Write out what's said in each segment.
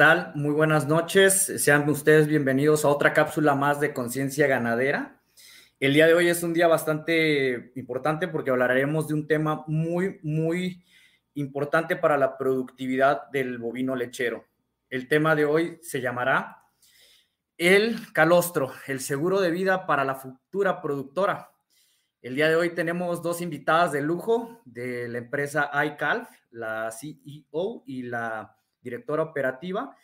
¿Qué tal? Muy buenas noches. Sean ustedes bienvenidos a otra cápsula más de conciencia ganadera. El día de hoy es un día bastante importante porque hablaremos de un tema muy, muy importante para la productividad del bovino lechero. El tema de hoy se llamará el calostro, el seguro de vida para la futura productora. El día de hoy tenemos dos invitadas de lujo de la empresa iCalf, la CEO y la directora operativa,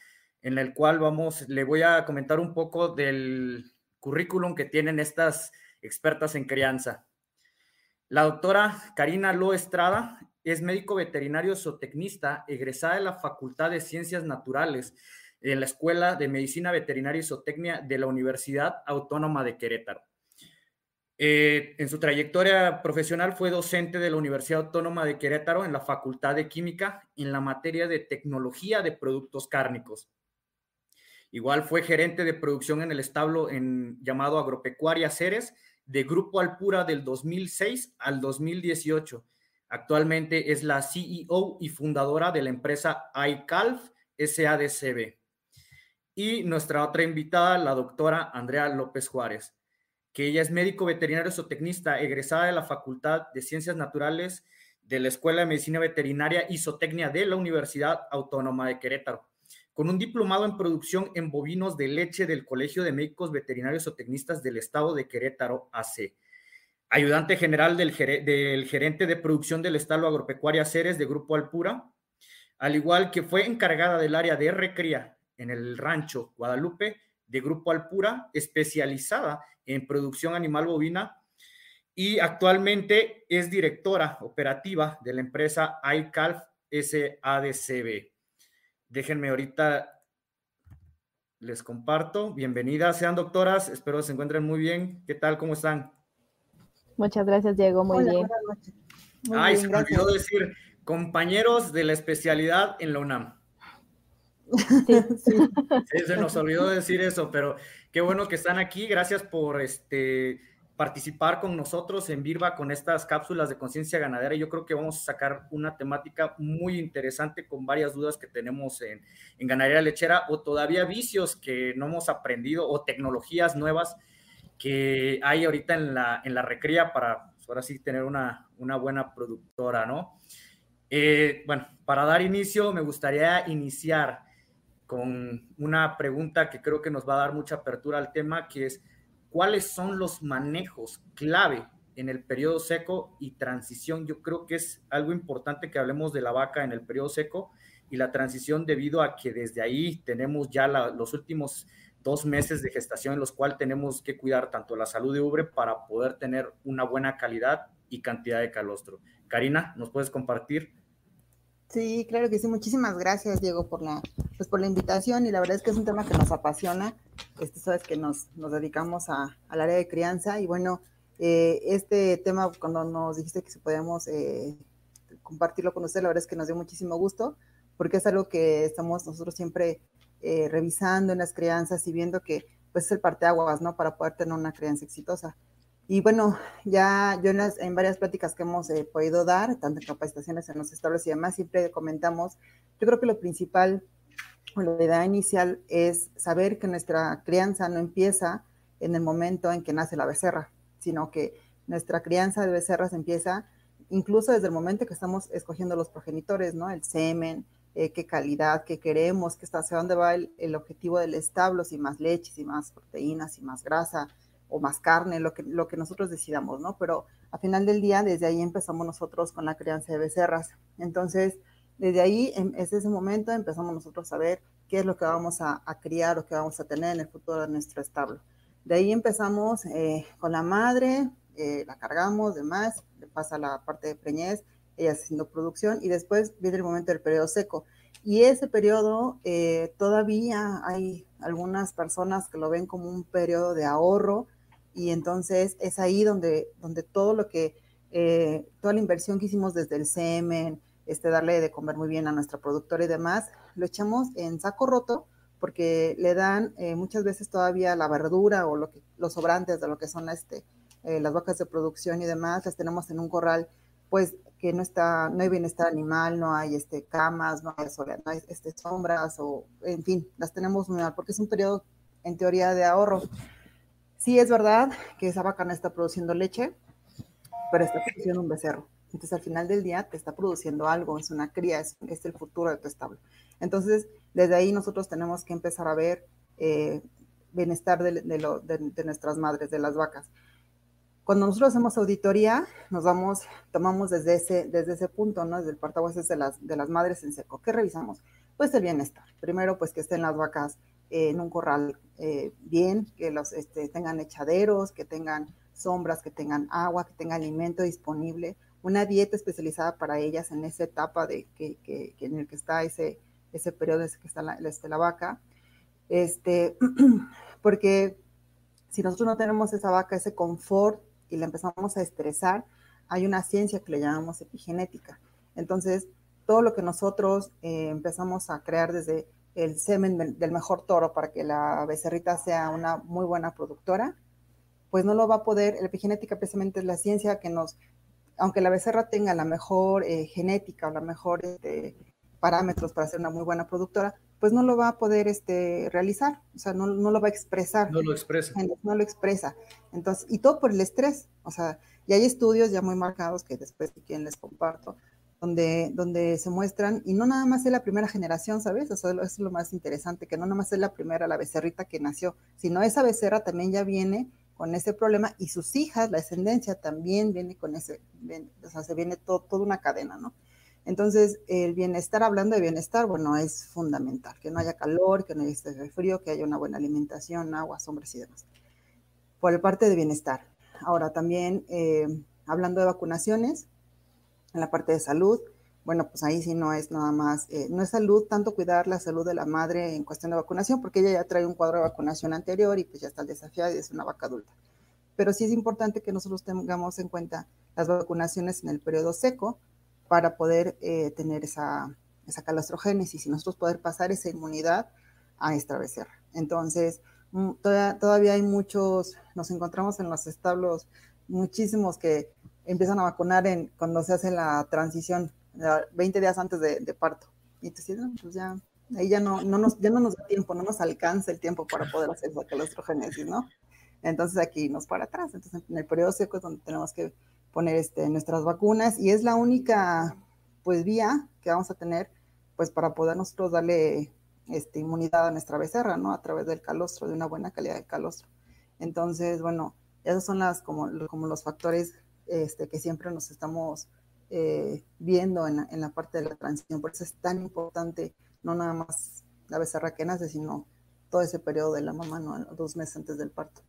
en el cual vamos, le voy a comentar un poco del currículum que tienen estas expertas en crianza. La doctora Karina Lo Estrada es médico veterinario zootecnista, egresada de la Facultad de Ciencias Naturales en la Escuela de Medicina Veterinaria y Zootecnia de la Universidad Autónoma de Querétaro. Eh, en su trayectoria profesional fue docente de la Universidad Autónoma de Querétaro en la Facultad de Química en la materia de tecnología de productos cárnicos. Igual fue gerente de producción en el establo en, llamado Agropecuaria Ceres de Grupo Alpura del 2006 al 2018. Actualmente es la CEO y fundadora de la empresa iCalf SADCB. Y nuestra otra invitada, la doctora Andrea López Juárez que ella es médico veterinario zootecnista, egresada de la Facultad de Ciencias Naturales de la Escuela de Medicina Veterinaria y Zootecnia de la Universidad Autónoma de Querétaro, con un diplomado en producción en bovinos de leche del Colegio de Médicos Veterinarios Zootecnistas del Estado de Querétaro, AC. Ayudante general del, gerente de producción del Estado Agropecuaria Ceres de Grupo Alpura, al igual que fue encargada del área de recría en el rancho Guadalupe de Grupo Alpura, especializada en producción animal bovina y actualmente es directora operativa de la empresa iCalf SADCB. Déjenme ahorita, les comparto. Bienvenidas, sean doctoras, espero se encuentren muy bien. ¿Qué tal? ¿Cómo están? Muchas gracias, Diego, muy bien. Ay, se me olvidó decir, compañeros de la especialidad en la UNAM. Sí, se nos olvidó decir eso, pero qué bueno que están aquí. Gracias por este, participar con nosotros en Virba con estas cápsulas de conciencia ganadera. Yo creo que vamos a sacar una temática muy interesante con varias dudas que tenemos en, en ganadería lechera o todavía vicios que no hemos aprendido o tecnologías nuevas que hay ahorita en la, en la recría para pues, ahora sí tener una, una buena productora, ¿no? Eh, bueno, para dar inicio, me gustaría iniciar con una pregunta que creo que nos va a dar mucha apertura al tema, que es cuáles son los manejos clave en el periodo seco y transición. Yo creo que es algo importante que hablemos de la vaca en el periodo seco y la transición debido a que desde ahí tenemos ya los últimos dos meses de gestación en los cuales tenemos que cuidar tanto la salud de ubre para poder tener una buena calidad y cantidad de calostro. Karina, ¿nos puedes compartir? Sí, claro que sí. Muchísimas gracias, Diego, por la, pues, por la invitación. Y la verdad es que es un tema que nos apasiona. Este, sabes que nos, nos dedicamos a, al área de crianza. Y bueno, eh, este tema, cuando nos dijiste que si podíamos eh, compartirlo con usted, la verdad es que nos dio muchísimo gusto, porque es algo que estamos nosotros siempre eh, revisando en las crianzas y viendo que pues es el parteaguas, ¿no? Para poder tener una crianza exitosa. Y bueno, ya yo en, varias pláticas que hemos eh, podido dar, tanto en capacitaciones en los estables y demás, siempre comentamos, yo creo que lo principal, o la idea inicial es saber que nuestra crianza no empieza en el momento en que nace la becerra, sino que nuestra crianza de becerras empieza incluso desde el momento que estamos escogiendo los progenitores, ¿no? El semen, eh, qué calidad, qué queremos, qué está, hacia dónde va el, el objetivo del establo, si más leche, si más proteínas, si más grasa, o más carne, lo que, lo que nosotros decidamos, ¿no? Pero a final del día, desde ahí empezamos nosotros con la crianza de becerras. Entonces, desde ahí, desde ese momento, empezamos nosotros a ver qué es lo que vamos a, criar o qué vamos a tener en el futuro de nuestro establo. De ahí empezamos eh, con la madre, eh, la cargamos, demás, le pasa la parte de preñez, ella haciendo producción y después viene el momento del periodo seco. Y ese periodo eh, todavía hay algunas personas que lo ven como un periodo de ahorro, y entonces es ahí donde, donde todo lo que, eh, toda la inversión que hicimos desde el semen, este, darle de comer muy bien a nuestra productora y demás, lo echamos en saco roto porque le dan eh, muchas veces todavía la verdura o lo que, los sobrantes de lo que son este, eh, las vacas de producción y demás, las tenemos en un corral pues que no está, no hay bienestar animal, no hay este, camas, no hay, no hay este, sombras, o en fin, las tenemos muy mal, porque es un periodo en teoría de ahorro. Sí es verdad que esa vaca no está produciendo leche, pero está produciendo un becerro. Entonces al final del día te está produciendo algo, es una cría, es, el futuro de tu establo. Entonces desde ahí nosotros tenemos que empezar a ver eh, bienestar de, nuestras madres, de las vacas. Cuando nosotros hacemos auditoría, nos vamos, tomamos desde ese, desde ese punto, ¿no? Desde el partaguases de las, de las madres en seco. ¿Qué revisamos? Pues el bienestar. Primero, pues que estén las vacas en un corral eh, bien, que los este, tengan echaderos, que tengan sombras, que tengan agua, que tengan alimento disponible, una dieta especializada para ellas en esa etapa de que, que, en el que está ese, ese periodo en que está la, este, la vaca. Este, porque si nosotros no tenemos esa vaca, ese confort y la empezamos a estresar, hay una ciencia que le llamamos epigenética. Entonces, todo lo que nosotros eh, empezamos a crear desde el semen del mejor toro para que la becerrita sea una muy buena productora, pues no lo va a poder, la epigenética precisamente es la ciencia que nos, aunque la becerra tenga la mejor eh, genética o la mejor este, parámetros para ser una muy buena productora, pues no lo va a poder este, realizar, o sea, no, no lo va a expresar. No lo expresa. No lo expresa. Entonces, y todo por el estrés, o sea, y hay estudios ya muy marcados que después si quieren les comparto, donde, se muestran, y no nada más es la primera generación, ¿sabes? Eso, es lo más interesante, que no nada más es la primera, la becerrita que nació, sino esa becerra también ya viene con ese problema y sus hijas, la descendencia también viene con ese, o sea, se viene todo, toda una cadena, ¿no? Entonces, el bienestar, hablando de bienestar, bueno, es fundamental, que no haya calor, que no haya este frío, que haya una buena alimentación, agua, sombras y demás. Por el parte de bienestar. Ahora, también, eh, hablando de vacunaciones, en la parte de salud, bueno, pues ahí sí no es nada más, eh, no es salud, tanto cuidar la salud de la madre en cuestión de vacunación, porque ella ya trae un cuadro de vacunación anterior y pues ya está desafiada y es una vaca adulta. Pero sí es importante que nosotros tengamos en cuenta las vacunaciones en el periodo seco para poder eh, tener esa, esa calostrogénesis y nosotros poder pasar esa inmunidad a esta becerra. Entonces, mm, todavía, todavía hay muchos, nos encontramos en los establos muchísimos que empiezan a vacunar en, cuando se hace la transición, 20 días antes de, parto. Y entonces, pues ya, ahí ya no, no nos, ya no nos da tiempo, no nos alcanza el tiempo para poder hacer esa calostrogenesis, ¿no? Entonces aquí nos para atrás. Entonces en el periodo seco es donde tenemos que poner este, nuestras vacunas y es la única pues vía que vamos a tener pues para poder nosotros darle este, inmunidad a nuestra becerra, ¿no? A través del calostro, de una buena calidad de calostro. Entonces, bueno, esos son las como, como los factores este, que siempre nos estamos eh, viendo en la, parte de la transición. Por eso es tan importante, no nada más la becerra que nace, sino todo ese periodo de la mamá, ¿no? dos meses antes del parto.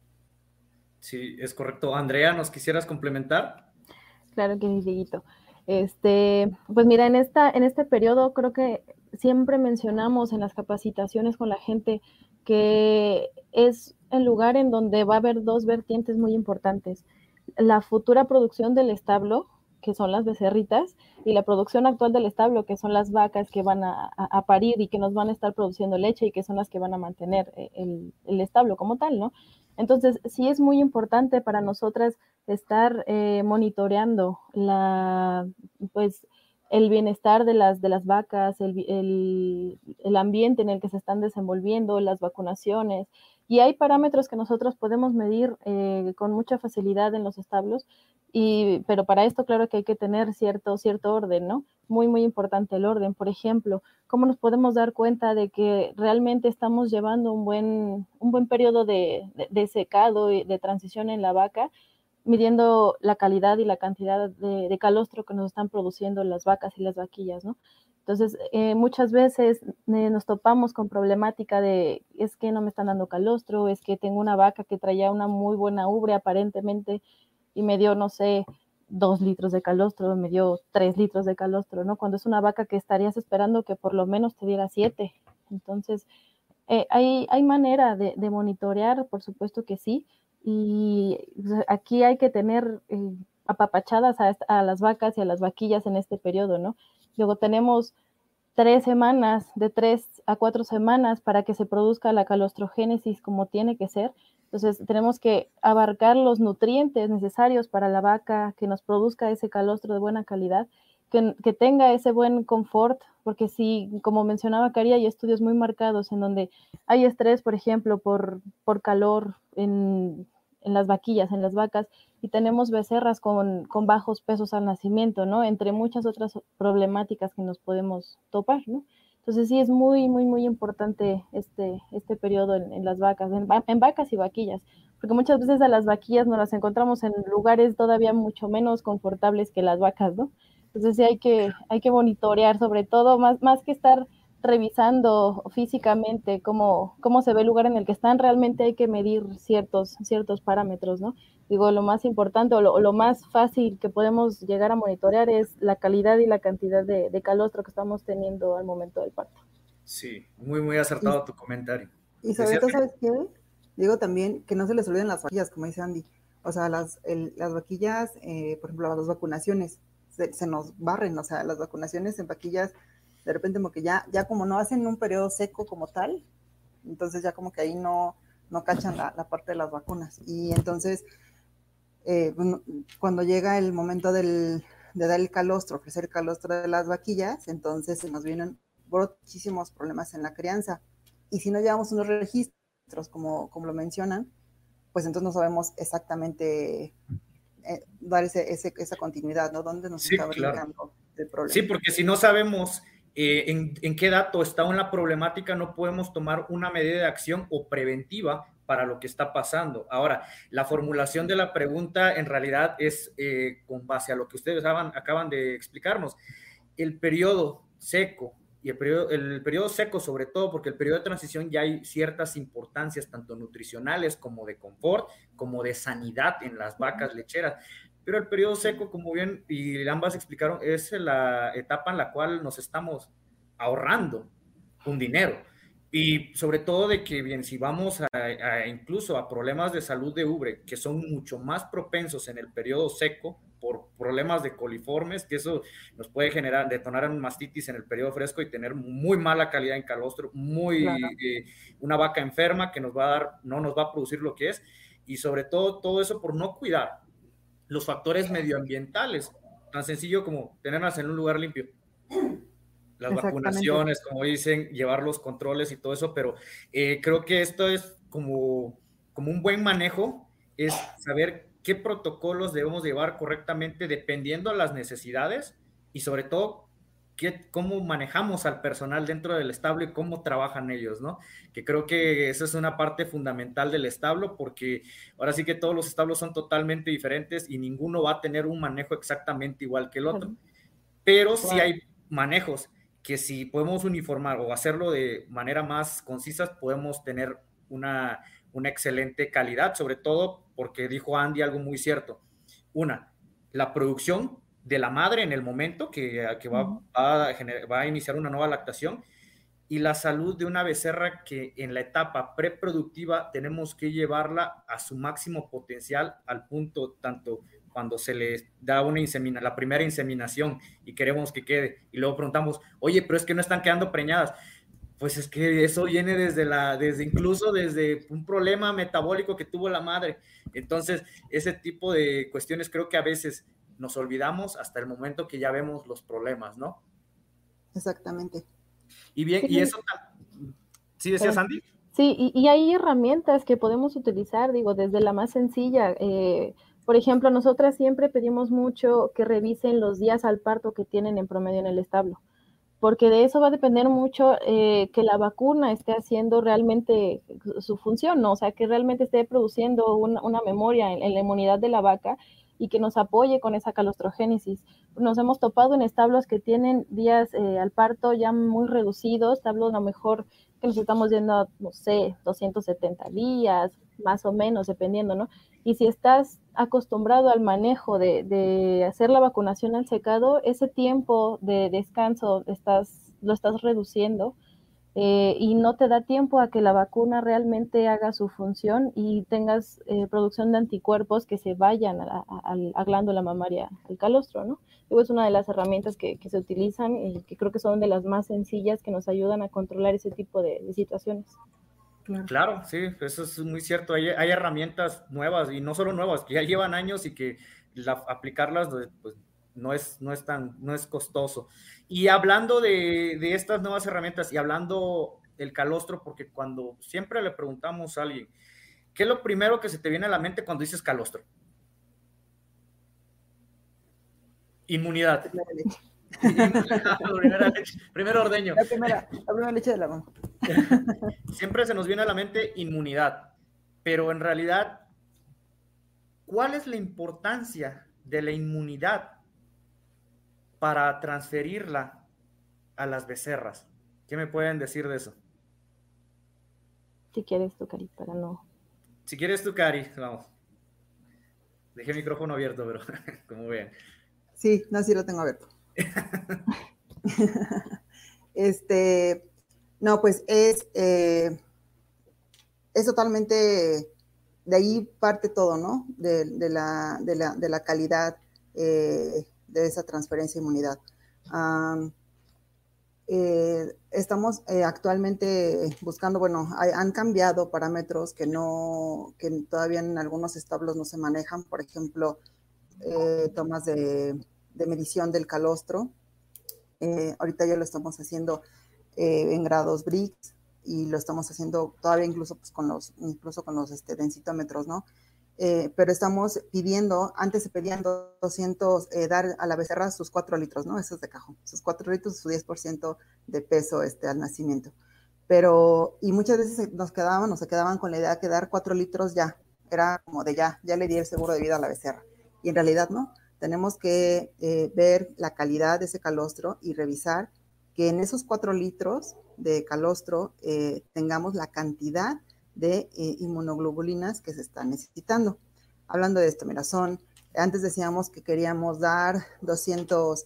Sí, es correcto. Andrea, ¿nos quisieras complementar? Claro que sí, Este, pues mira, en esta, en este periodo creo que siempre mencionamos en las capacitaciones con la gente que es el lugar en donde va a haber dos vertientes muy importantes la futura producción del establo, que son las becerritas, y la producción actual del establo, que son las vacas que van a, parir y que nos van a estar produciendo leche y que son las que van a mantener eh, el, establo como tal, ¿no? Entonces, sí es muy importante para nosotras estar eh, monitoreando la, pues, el bienestar de las, de las vacas, el, el, ambiente en el que se están desenvolviendo, las vacunaciones, y hay parámetros que nosotros podemos medir eh, con mucha facilidad en los establos, y, pero para esto claro que hay que tener cierto, cierto orden, ¿no? Muy, muy importante el orden. Por ejemplo, ¿cómo nos podemos dar cuenta de que realmente estamos llevando un buen, un buen periodo de, de, secado y de transición en la vaca? midiendo la calidad y la cantidad de, de, calostro que nos están produciendo las vacas y las vaquillas, ¿no? Entonces, eh, muchas veces eh, nos topamos con problemática de, es que no me están dando calostro, es que tengo una vaca que traía una muy buena ubre aparentemente y me dio, no sé, dos litros de calostro, me dio tres litros de calostro, ¿no? Cuando es una vaca que estarías esperando que por lo menos te diera siete. Entonces, eh, hay, hay manera de, monitorear, por supuesto que sí, y aquí hay que tener apapachadas a, a las vacas y a las vaquillas en este periodo, ¿no? Luego tenemos tres semanas, de tres a cuatro semanas para que se produzca la calostrogénesis como tiene que ser. Entonces, tenemos que abarcar los nutrientes necesarios para la vaca, que nos produzca ese calostro de buena calidad, que, que tenga ese buen confort, porque si, como mencionaba Cari, hay estudios muy marcados en donde hay estrés, por ejemplo, por, por calor en, en las vaquillas, en las vacas, y tenemos becerras con, con, bajos pesos al nacimiento, ¿no? Entre muchas otras problemáticas que nos podemos topar, ¿no? Entonces sí es muy, muy, muy importante este, este periodo en, en las vacas, en, en, vacas y vaquillas, porque muchas veces a las vaquillas nos las encontramos en lugares todavía mucho menos confortables que las vacas, ¿no? Entonces sí hay que, hay que monitorear, sobre todo, más, más que estar revisando físicamente cómo, cómo se ve el lugar en el que están, realmente hay que medir ciertos, ciertos parámetros, ¿no? Digo, lo más importante o lo, lo, más fácil que podemos llegar a monitorear es la calidad y la cantidad de, de, calostro que estamos teniendo al momento del parto. Sí, muy, muy acertado y, tu comentario. Y sobre todo, ¿sabes qué? Digo también que no se les olviden las vaquillas, como dice Andy. O sea, las, el, las vaquillas, eh, por ejemplo, las vacunaciones, se, se, nos barren, o sea, las vacunaciones en vaquillas, de repente como que ya, ya como no hacen un periodo seco como tal, entonces ya como que ahí no, no cachan la, la parte de las vacunas. Y entonces eh, cuando llega el momento del, de dar el calostro, ofrecer el calostro de las vaquillas, entonces se nos vienen muchísimos problemas en la crianza. Y si no llevamos unos registros, como, como lo mencionan, pues entonces no sabemos exactamente eh, dar ese, ese, esa continuidad, ¿no? ¿Dónde nos sí, está claro. el problema? Sí, porque si no sabemos eh, en, en, qué dato está una problemática, no podemos tomar una medida de acción o preventiva para lo que está pasando. Ahora, la formulación de la pregunta en realidad es eh, con base a lo que ustedes acaban, acaban de explicarnos. El periodo seco y el periodo, el periodo seco sobre todo porque el periodo de transición ya hay ciertas importancias tanto nutricionales como de confort, como de sanidad en las vacas lecheras. Pero el periodo seco, como bien y ambas explicaron, es la etapa en la cual nos estamos ahorrando un dinero. Y sobre todo de que, bien, si vamos a, a, incluso a problemas de salud de ubre, que son mucho más propensos en el periodo seco por problemas de coliformes, que eso nos puede generar, detonar un mastitis en el periodo fresco y tener muy mala calidad en calostro, muy, claro. eh, una vaca enferma que nos va a dar, no nos va a producir lo que es, y sobre todo todo eso por no cuidar los factores medioambientales, tan sencillo como tenerlas en un lugar limpio. Las vacunaciones, como dicen, llevar los controles y todo eso, pero eh, creo que esto es como, como un buen manejo, es saber qué protocolos debemos llevar correctamente dependiendo de las necesidades y sobre todo qué, cómo manejamos al personal dentro del establo y cómo trabajan ellos, ¿no? Que creo que esa es una parte fundamental del establo porque ahora sí que todos los establos son totalmente diferentes y ninguno va a tener un manejo exactamente igual que el otro, pero sí hay manejos que si podemos uniformar o hacerlo de manera más concisa, podemos tener una, una excelente calidad, sobre todo porque dijo Andy algo muy cierto. Una, la producción de la madre en el momento que, que va, va, a va, a iniciar una nueva lactación y la salud de una becerra que en la etapa preproductiva tenemos que llevarla a su máximo potencial al punto tanto cuando se le da una insemina, la primera inseminación y queremos que quede. Y luego preguntamos, oye, pero es que no están quedando preñadas. Pues es que eso viene desde la, desde incluso desde un problema metabólico que tuvo la madre. Entonces, ese tipo de cuestiones creo que a veces nos olvidamos hasta el momento que ya vemos los problemas, ¿no? Exactamente. Y bien, sí. y eso, ¿sí decías, Andy? Sí, y, y, hay herramientas que podemos utilizar, digo, desde la más sencilla, eh, por ejemplo, nosotras siempre pedimos mucho que revisen los días al parto que tienen en promedio en el establo, porque de eso va a depender mucho eh, que la vacuna esté haciendo realmente su función, ¿no? o sea, que realmente esté produciendo una, una memoria en, en, la inmunidad de la vaca y que nos apoye con esa calostrogénesis. Nos hemos topado en establos que tienen días eh, al parto ya muy reducidos, establos a lo mejor que nos estamos yendo, no sé, 270 días, más o menos, dependiendo, ¿no? Y si estás acostumbrado al manejo de, de, hacer la vacunación al secado, ese tiempo de descanso estás, lo estás reduciendo eh, y no te da tiempo a que la vacuna realmente haga su función y tengas eh, producción de anticuerpos que se vayan a, a, a, la glándula mamaria, al calostro, ¿no? Digo, es una de las herramientas que, que, se utilizan y que creo que son de las más sencillas que nos ayudan a controlar ese tipo de, de situaciones. Claro. sí, eso es muy cierto. Hay, hay, herramientas nuevas y no solo nuevas, que ya llevan años y que aplicarlas pues, no, es, no, es tan, no es costoso. Y hablando de, de estas nuevas herramientas y hablando del calostro, porque cuando siempre le preguntamos a alguien, ¿qué es lo primero que se te viene a la mente cuando dices calostro? Inmunidad. Primero ordeño. La primera, la primera leche de la mano. Siempre se nos viene a la mente inmunidad, pero en realidad, ¿cuál es la importancia de la inmunidad para transferirla a las becerras? ¿Qué me pueden decir de eso? Si quieres tu cari, para no. Si quieres tu cari, vamos. Dejé el micrófono abierto, pero como vean. Sí, no, sí lo tengo abierto. este, no, pues es, eh, es totalmente, de ahí parte todo, ¿no? De, la, de, la, de la, calidad eh, de esa transferencia de inmunidad. Eh, estamos actualmente buscando, bueno, han cambiado parámetros que no, que todavía en algunos establos no se manejan, por ejemplo, eh, tomas de, medición del calostro. Eh, ahorita ya lo estamos haciendo eh, en grados BRICS y lo estamos haciendo todavía incluso pues, con los, incluso con los este, densitómetros, ¿no? Pero estamos pidiendo, antes se pedían 200, dar a la becerra sus 4 litros, ¿no? Esos de cajón, sus 4 litros, su 10% de peso este, al nacimiento. Pero, y muchas veces nos quedaban, se quedaban con la idea de dar 4 litros ya, era como de ya, ya le di el seguro de vida a la becerra y en realidad no. Tenemos que eh, ver la calidad de ese calostro y revisar que en esos cuatro litros de calostro eh, tengamos la cantidad de eh, inmunoglobulinas que se están necesitando. Hablando de esto, mira, son, antes decíamos que queríamos dar 200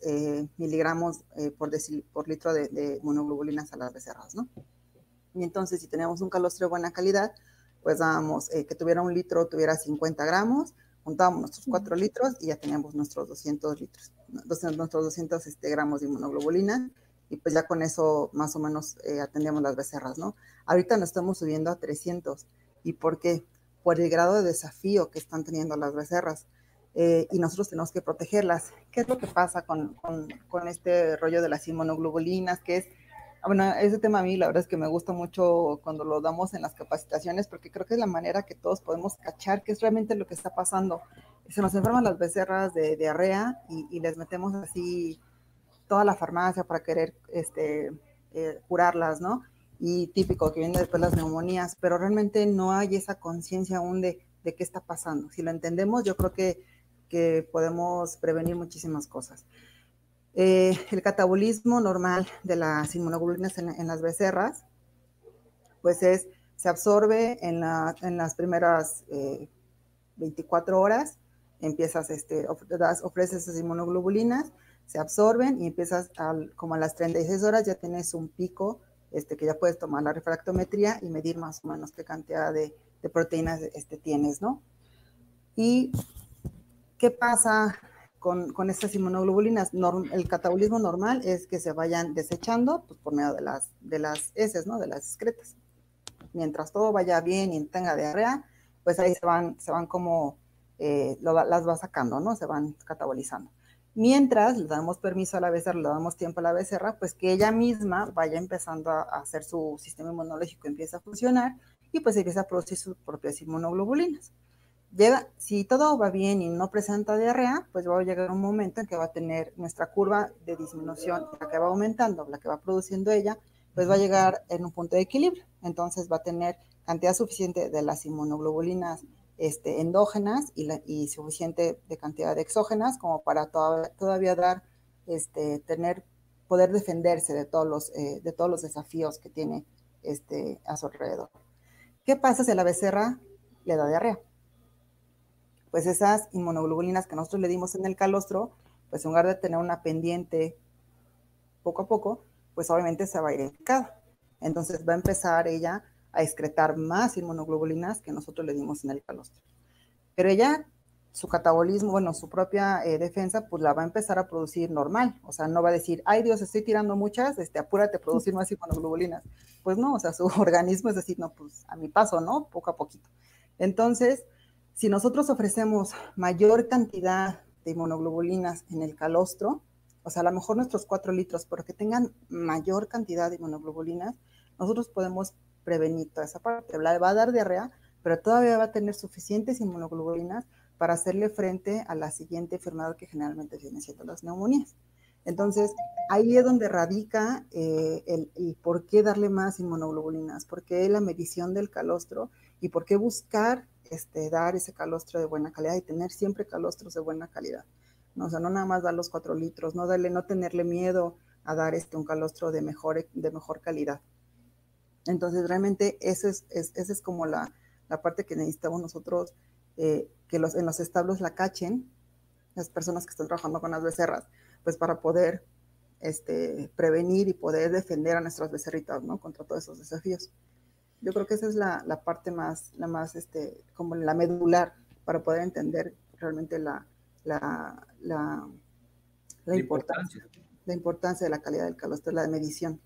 miligramos por, por, litro de, de, inmunoglobulinas a las becerras, ¿no? Y entonces, si tenemos un calostro de buena calidad, pues dábamos que tuviera un litro, tuviera 50 gramos, juntábamos nuestros 4 litros y ya teníamos nuestros 200 litros, nuestros 200 este, gramos de inmunoglobulina y pues ya con eso más o menos eh, atendíamos las becerras, ¿no? Ahorita nos estamos subiendo a 300. ¿Y por qué? Por el grado de desafío que están teniendo las becerras. Eh, y nosotros tenemos que protegerlas. ¿Qué es lo que pasa con, con, con este rollo de las inmunoglobulinas? Que es bueno, ese tema a mí la verdad es que me gusta mucho cuando lo damos en las capacitaciones porque creo que es la manera que todos podemos cachar qué es realmente lo que está pasando. Se nos enferman las becerras de diarrea y, les metemos así toda la farmacia para querer este, eh, curarlas, ¿no? Y típico que viene después las neumonías, pero realmente no hay esa conciencia aún de, qué está pasando. Si lo entendemos, yo creo que, podemos prevenir muchísimas cosas. Eh, el catabolismo normal de las inmunoglobulinas en, las becerras, pues es, se absorbe en, las primeras 24 eh, horas, empiezas, este, ofreces esas inmunoglobulinas, se absorben y empiezas como a las 36 horas ya tienes un pico este, que ya puedes tomar la refractometría y medir más o menos qué cantidad de, de proteínas este, tienes, ¿no? Y qué pasa con, con estas inmunoglobulinas. el catabolismo normal es que se vayan desechando pues, por medio de las, de las heces, ¿no? De las excretas. Mientras todo vaya bien y tenga diarrea, pues ahí se van, se van como, eh, las va sacando, ¿no? Se van catabolizando. Mientras le damos permiso a la becerra, le damos tiempo a la becerra, pues que ella misma vaya empezando a, hacer su sistema inmunológico, empieza a funcionar y pues empieza a producir sus propias inmunoglobulinas si todo va bien y no presenta diarrea, pues va a llegar un momento en que va a tener nuestra curva de disminución, la que va aumentando, la que va produciendo ella, pues va a llegar en un punto de equilibrio. Entonces va a tener cantidad suficiente de las inmunoglobulinas este, endógenas y, suficiente de cantidad de exógenas como para todavía dar, este, tener, poder defenderse de todos los, eh, de todos los desafíos que tiene este, a su alrededor. ¿Qué pasa si la becerra le da diarrea? pues esas inmunoglobulinas que nosotros le dimos en el calostro, pues en lugar de tener una pendiente poco a poco, pues obviamente se va a ir en Entonces va a empezar ella a excretar más inmunoglobulinas que nosotros le dimos en el calostro. Pero ella su catabolismo, bueno, su propia eh, defensa, pues la va a empezar a producir normal. O sea, no va a decir, ay Dios, estoy tirando muchas, este, apúrate a producir más inmunoglobulinas. Pues no, o sea, su organismo es decir, no, pues a mi paso, ¿no? Poco a poquito. Entonces, si nosotros ofrecemos mayor cantidad de inmunoglobulinas en el calostro, o sea, a lo mejor nuestros 4 litros, pero que tengan mayor cantidad de inmunoglobulinas, nosotros podemos prevenir toda esa parte. Le va a dar diarrea, pero todavía va a tener suficientes inmunoglobulinas para hacerle frente a la siguiente enfermedad que generalmente viene siendo las neumonías. Entonces, ahí es donde radica eh, el, por qué darle más inmunoglobulinas, por qué la medición del calostro y por qué buscar este, dar ese calostro de buena calidad y tener siempre calostros de buena calidad. No, o sea, no nada más dar los cuatro litros, no, darle, no tenerle miedo a dar este, un calostro de mejor, de mejor calidad. Entonces, realmente esa es, esa es como la, la parte que necesitamos nosotros eh, que los, en los establos la cachen, las personas que están trabajando con las becerras, pues para poder este, prevenir y poder defender a nuestras becerritas, ¿no? Contra todos esos desafíos. Yo creo que esa es la, la parte más, la más, este, como la medular para poder entender realmente la, la, la, la importancia, la importancia de la calidad del calostro, la medición.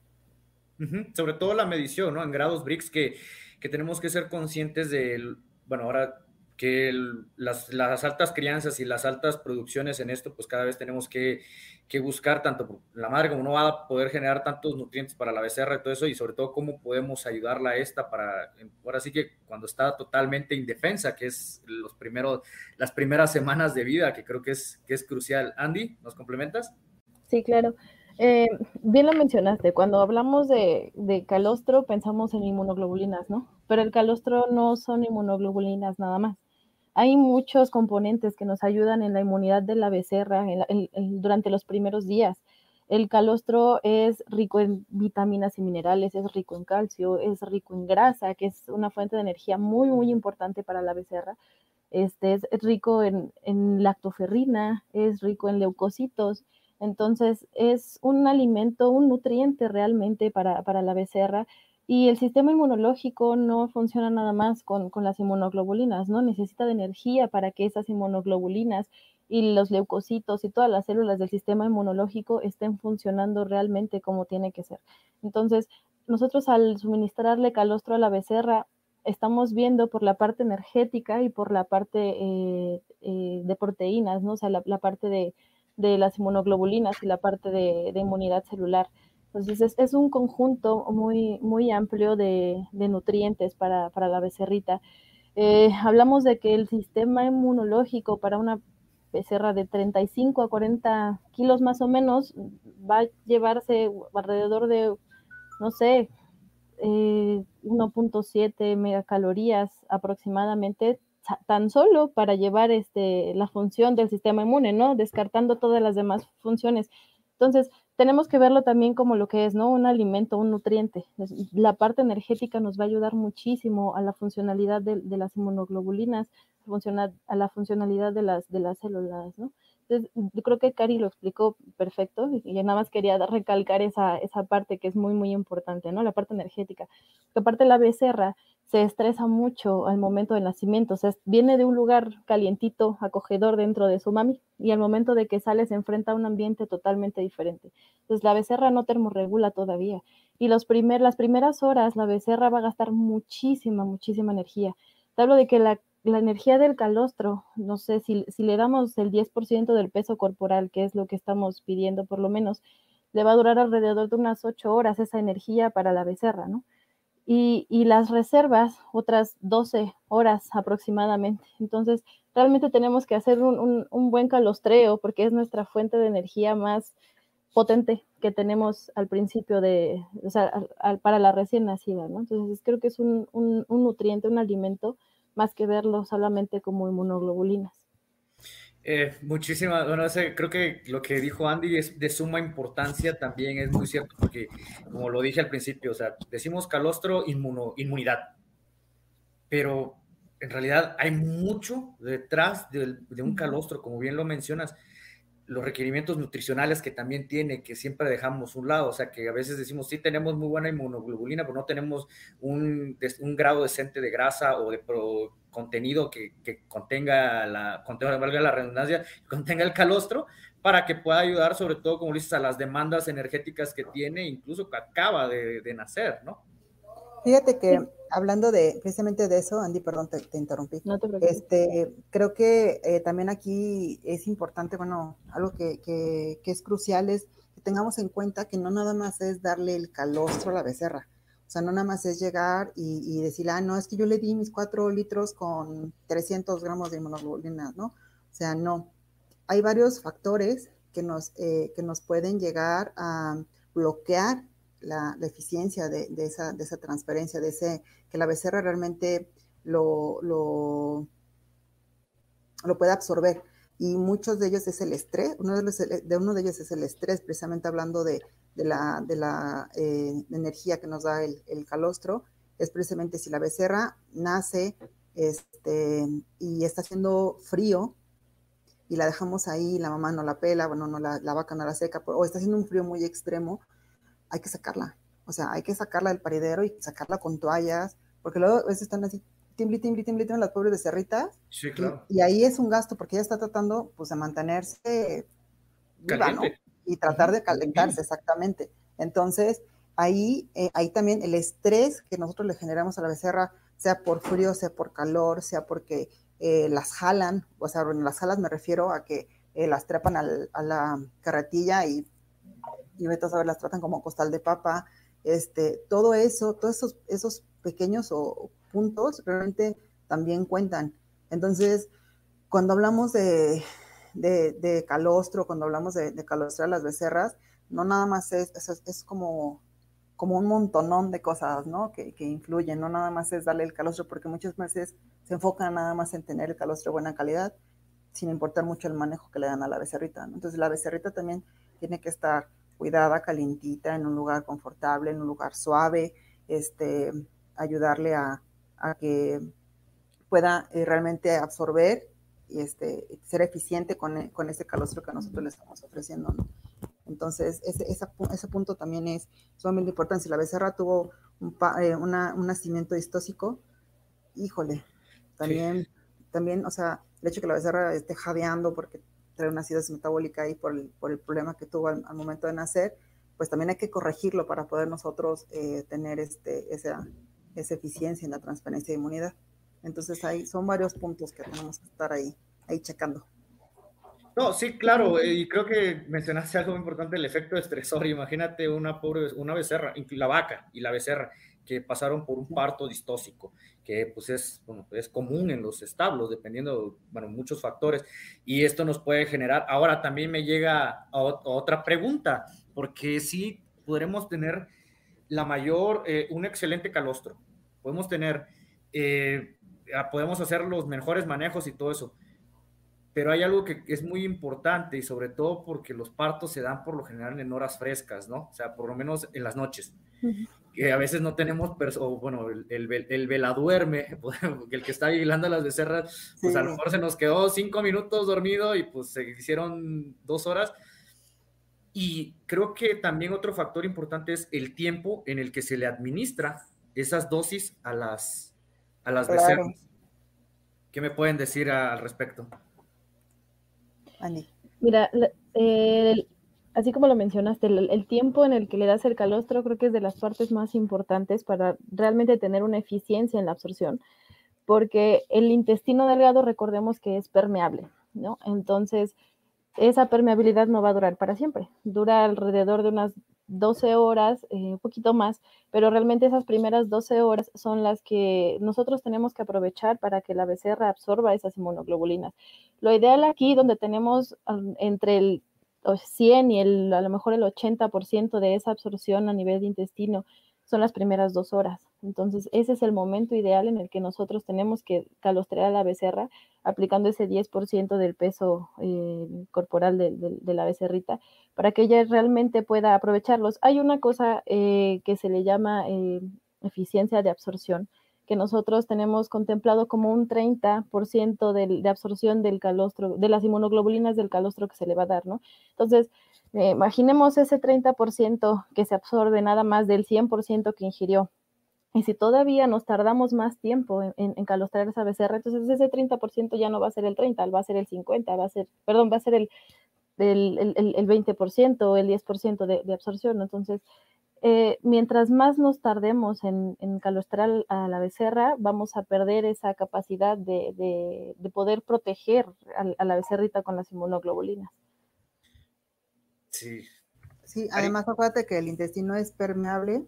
Sobre todo la medición, ¿no? En grados BRICS que, que tenemos que ser conscientes de, bueno, ahora que las, las, altas crianzas y las altas producciones en esto, pues cada vez tenemos que, que, buscar tanto la madre como no va a poder generar tantos nutrientes para la becerra y todo eso, y sobre todo cómo podemos ayudarla a esta para, ahora sí que cuando está totalmente indefensa, que es los primeros, las primeras semanas de vida, que creo que es, que es crucial. Andy, ¿nos complementas? Sí, claro. Eh, bien lo mencionaste, cuando hablamos de, calostro pensamos en inmunoglobulinas, ¿no? Pero el calostro no son inmunoglobulinas nada más hay muchos componentes que nos ayudan en la inmunidad de la becerra durante los primeros días. El calostro es rico en vitaminas y minerales, es rico en calcio, es rico en grasa, que es una fuente de energía muy, muy importante para la becerra. Este, es, rico en, lactoferrina, es rico en leucocitos. Entonces, es un alimento, un nutriente realmente para, para la becerra y el sistema inmunológico no funciona nada más con, las inmunoglobulinas, ¿no? Necesita de energía para que esas inmunoglobulinas y los leucocitos y todas las células del sistema inmunológico estén funcionando realmente como tiene que ser. Entonces, nosotros al suministrarle calostro a la becerra, estamos viendo por la parte energética y por la parte eh, eh, de proteínas, ¿no? O sea, la, parte de, las inmunoglobulinas y la parte de inmunidad celular. Entonces es, un conjunto muy, muy amplio de, nutrientes para, la becerrita. Eh, hablamos de que el sistema inmunológico para una becerra de 35 a 40 kilos más o menos va a llevarse alrededor de, no sé, 1.7 eh, megacalorías aproximadamente tan solo para llevar este, la función del sistema inmune, ¿no? Descartando todas las demás funciones. Entonces, tenemos que verlo también como lo que es, ¿no? Un alimento, un nutriente. La parte energética nos va a ayudar muchísimo a la funcionalidad de, las inmunoglobulinas, a la funcionalidad de las, de las células, ¿no? Entonces, yo creo que Cari lo explicó perfecto y nada más quería recalcar esa, esa parte que es muy, muy importante, ¿no? La parte energética. Que aparte la becerra se estresa mucho al momento del nacimiento, o sea, viene de un lugar calientito, acogedor dentro de su mami y al momento de que sale se enfrenta a un ambiente totalmente diferente. Entonces la becerra no termorregula todavía y los primer, las primeras horas la becerra va a gastar muchísima, muchísima energía. Te hablo de que la, energía del calostro, no sé, si, si le damos el 10% del peso corporal, que es lo que estamos pidiendo por lo menos, le va a durar alrededor de unas 8 horas esa energía para la becerra, ¿no? y, las reservas otras 12 horas aproximadamente. Entonces, realmente tenemos que hacer un, buen calostreo porque es nuestra fuente de energía más potente que tenemos al principio de, o sea, para la recién nacida, ¿no? Entonces, creo que es un, un nutriente, un alimento, más que verlo solamente como inmunoglobulinas. Eh, muchísimas, bueno, creo que lo que dijo Andy es de suma importancia también, es muy cierto, porque como lo dije al principio, o sea, decimos calostro, inmuno, inmunidad, pero en realidad hay mucho detrás de, un calostro, como bien lo mencionas. Los requerimientos nutricionales que también tiene, que siempre dejamos un lado, o sea, que a veces decimos, sí tenemos muy buena inmunoglobulina, pero no tenemos un, un grado decente de grasa o de contenido que, contenga la, contenga, la redundancia, contenga el calostro, para que pueda ayudar sobre todo, como dices, a las demandas energéticas que tiene, incluso que acaba de, de nacer, ¿no? Fíjate que hablando de precisamente de eso, Andy, perdón, te, interrumpí. No te este, creo que eh, también aquí es importante, bueno, algo que, que, que, es crucial es que tengamos en cuenta que no nada más es darle el calostro a la becerra. O sea, no nada más es llegar y, y decir, ah, no, es que yo le di mis cuatro litros con 300 gramos de inmunoglobulina, ¿no? O sea, no hay varios factores que nos, eh, que nos pueden llegar a bloquear la, eficiencia de, esa, de, esa, transferencia, de ese, que la becerra realmente lo, lo, lo pueda absorber. Y muchos de ellos es el estrés, uno de, los, de uno de ellos es el estrés, precisamente hablando de, de la, de la eh, energía que nos da el, el, calostro, es precisamente si la becerra nace este, y está haciendo frío, y la dejamos ahí, la mamá no la pela, bueno, no la, la vaca no la seca, o está haciendo un frío muy extremo, hay que sacarla. O sea, hay que sacarla del paridero y sacarla con toallas, porque luego a veces están así, timbli, timbli, timbli, timbli, las pobres becerritas. Sí, claro. Y, ahí es un gasto, porque ella está tratando, pues, de mantenerse viva, ¿no? Y tratar de calentarse, exactamente. Entonces, ahí, eh, ahí también el estrés que nosotros le generamos a la becerra, sea por frío, sea por calor, sea porque eh, las jalan, o sea, en las jalas me refiero a que eh, las trepan al, a la carretilla y, y a saber, las tratan como costal de papa, este, todo eso, todos esos, esos pequeños o, puntos realmente también cuentan. Entonces, cuando hablamos de, de, calostro, cuando hablamos de, de calostrar las becerras, no nada más es, es, es como como un montonón de cosas, ¿no? Que, que, influyen, no nada más es darle el calostro, porque muchas veces se enfocan nada más en tener el calostro de buena calidad, sin importar mucho el manejo que le dan a la becerrita. Entonces la becerrita también tiene que estar cuidada, calientita, en un lugar confortable, en un lugar suave, este, ayudarle a, a que pueda eh, realmente absorber y este, ser eficiente con, con ese calostro que nosotros le estamos ofreciendo, ¿no? Entonces, ese, ese, punto también es sumamente importante. Si la becerra tuvo un, eh, un nacimiento distóxico, híjole, también, también, o sea, el hecho de que la becerra esté jadeando porque trae una acidosis metabólica ahí por el, por el problema que tuvo al, momento de nacer, pues también hay que corregirlo para poder nosotros eh, tener este, esa, esa eficiencia en la transferencia de inmunidad. Entonces, ahí son varios puntos que tenemos que estar ahí, ahí checando. No, sí, claro, eh, y creo que mencionaste algo muy importante, el efecto estresor. Imagínate una pobre, una becerra, la vaca y la becerra, que pasaron por un parto distóxico, que pues es, bueno, es común en los establos, dependiendo, bueno, muchos factores, y esto nos puede generar. Ahora también me llega a, otra pregunta, porque sí podremos tener la mayor, eh, un excelente calostro, podemos tener, eh, podemos hacer los mejores manejos y todo eso, pero hay algo que es muy importante y sobre todo porque los partos se dan por lo general en horas frescas, ¿no? O sea, por lo menos en las noches. Que a veces no tenemos, o bueno, el, el, el veladuerme, el que está vigilando las becerras, pues a lo mejor se nos quedó cinco minutos dormido y pues se hicieron dos horas. Y creo que también otro factor importante es el tiempo en el que se le administra esas dosis a las, a las becerras. ¿Qué me pueden decir al respecto? Mira, así como lo mencionaste, el, tiempo en el que le das el calostro creo que es de las partes más importantes para realmente tener una eficiencia en la absorción, porque el intestino delgado, recordemos que es permeable, ¿no? Entonces, esa permeabilidad no va a durar para siempre, dura alrededor de unas 12 horas, eh, un poquito más, pero realmente esas primeras 12 horas son las que nosotros tenemos que aprovechar para que la becerra absorba esas inmunoglobulinas. Lo ideal aquí, donde tenemos entre el 100 y el, a lo mejor el 80% de esa absorción a nivel de intestino, son las primeras dos horas. Entonces, ese es el momento ideal en el que nosotros tenemos que calostrear a la becerra, aplicando ese 10% del peso eh, corporal de, la becerrita, para que ella realmente pueda aprovecharlos. Hay una cosa eh, que se le llama eh, eficiencia de absorción, que nosotros tenemos contemplado como un 30% de, de absorción del calostro, de las inmunoglobulinas del calostro que se le va a dar, ¿no? Entonces, eh, imaginemos ese 30% que se absorbe nada más del 100% que ingirió. Y si todavía nos tardamos más tiempo en, en, calostrar esa becerra, entonces ese 30% ya no va a ser el 30, va a ser el 50, va a ser, perdón, va a ser el, el, el, el 20% o el 10% de, de absorción. Entonces, eh, mientras más nos tardemos en, en, calostrar a la becerra, vamos a perder esa capacidad de, de, de poder proteger a, a, la becerrita con las inmunoglobulinas. Sí. Sí, además acuérdate que el intestino es permeable,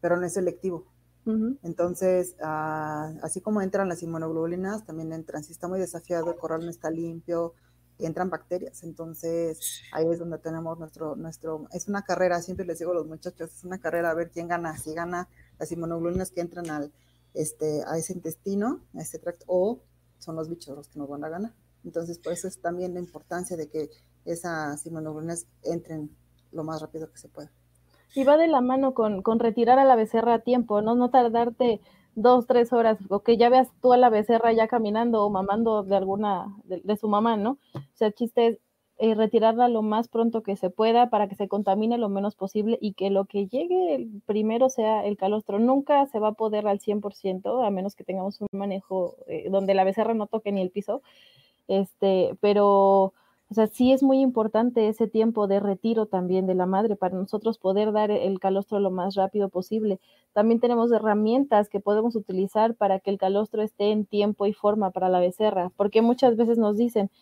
pero no es selectivo. Uh -huh. Entonces, uh, así como entran las inmunoglobulinas, también entran. Si está muy desafiado, el corral no está limpio, entran bacterias. Entonces, ahí es donde tenemos nuestro, nuestro, es una carrera, siempre les digo a los muchachos, es una carrera a ver quién gana, si gana las inmunoglobulinas que entran al, este, a ese intestino, a ese tracto, o son los bichos los que nos van a ganar. Entonces, por eso es también la importancia de que esas inmunoglobulinas entren lo más rápido que se pueda. Y va de la mano con, con retirar a la becerra a tiempo, ¿no? No tardarte dos, tres horas, o que ya veas tú a la becerra ya caminando o mamando de alguna, de, su mamá, ¿no? O sea, el chiste es eh, retirarla lo más pronto que se pueda para que se contamine lo menos posible y que lo que llegue primero sea el calostro. Nunca se va a poder al 100%, a menos que tengamos un manejo eh, donde la becerra no toque ni el piso, este, pero o sea, sí es muy importante ese tiempo de retiro también de la madre para nosotros poder dar el calostro lo más rápido posible. También tenemos herramientas que podemos utilizar para que el calostro esté en tiempo y forma para la becerra, porque muchas veces nos dicen,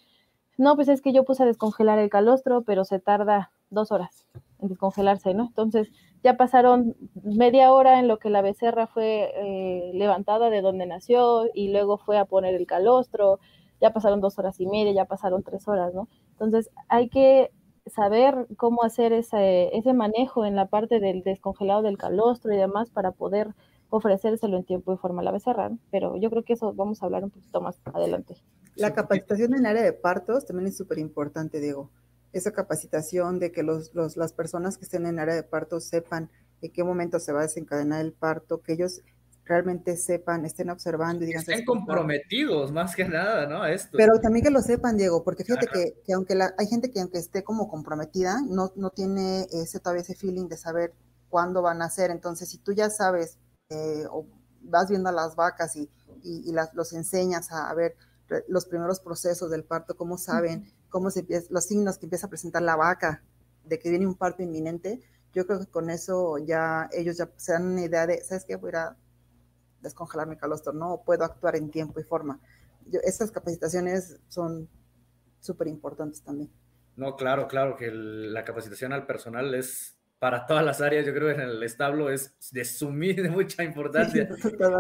no, pues es que yo puse a descongelar el calostro, pero se tarda dos horas en descongelarse, ¿no? Entonces ya pasaron media hora en lo que la becerra fue eh, levantada de donde nació y luego fue a poner el calostro ya pasaron dos horas y media, ya pasaron tres horas, ¿no? Entonces hay que saber cómo hacer ese, ese manejo en la parte del descongelado del calostro y demás para poder ofrecérselo en tiempo y forma a la becerra, pero yo creo que eso vamos a hablar un poquito más adelante. La capacitación en área de partos también es súper importante, Diego. Esa capacitación de que los, los, las personas que estén en área de partos sepan en qué momento se va a desencadenar el parto, que ellos realmente sepan, estén observando y digan... Estén comprometidos más que nada, ¿no? A esto. Pero también que lo sepan, Diego, porque fíjate que, que, aunque la, hay gente que aunque esté como comprometida, no, no tiene ese todavía ese feeling de saber cuándo van a hacer. Entonces, si tú ya sabes eh, o vas viendo a las vacas y, y, y las, los enseñas a, a, ver los primeros procesos del parto, cómo saben, uh -huh. cómo se empieza, los signos que empieza a presentar la vaca de que viene un parto inminente, yo creo que con eso ya ellos ya se dan una idea de, ¿sabes qué? Voy a descongelar mi calostro, no puedo actuar en tiempo y forma. Yo, esas capacitaciones son súper importantes también. No, claro, claro, que el, la capacitación al personal es para todas las áreas, yo creo que en el establo es de sumir de mucha importancia. Sí, pero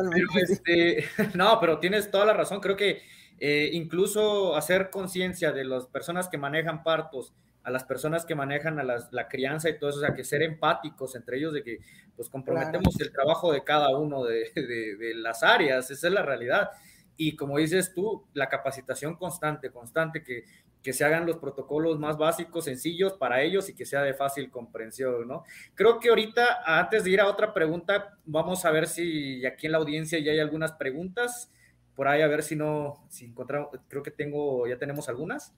este, no, pero tienes toda la razón, creo que eh, incluso hacer conciencia de las personas que manejan partos, a las personas que manejan a las, la crianza y todo eso, o sea, que ser empáticos entre ellos, de que pues comprometemos claro. el trabajo de cada uno de, de, de, las áreas, esa es la realidad. Y como dices tú, la capacitación constante, constante, que, que se hagan los protocolos más básicos, sencillos para ellos y que sea de fácil comprensión, ¿no? Creo que ahorita, antes de ir a otra pregunta, vamos a ver si aquí en la audiencia ya hay algunas preguntas, por ahí a ver si no, si encontramos, creo que tengo, ya tenemos algunas.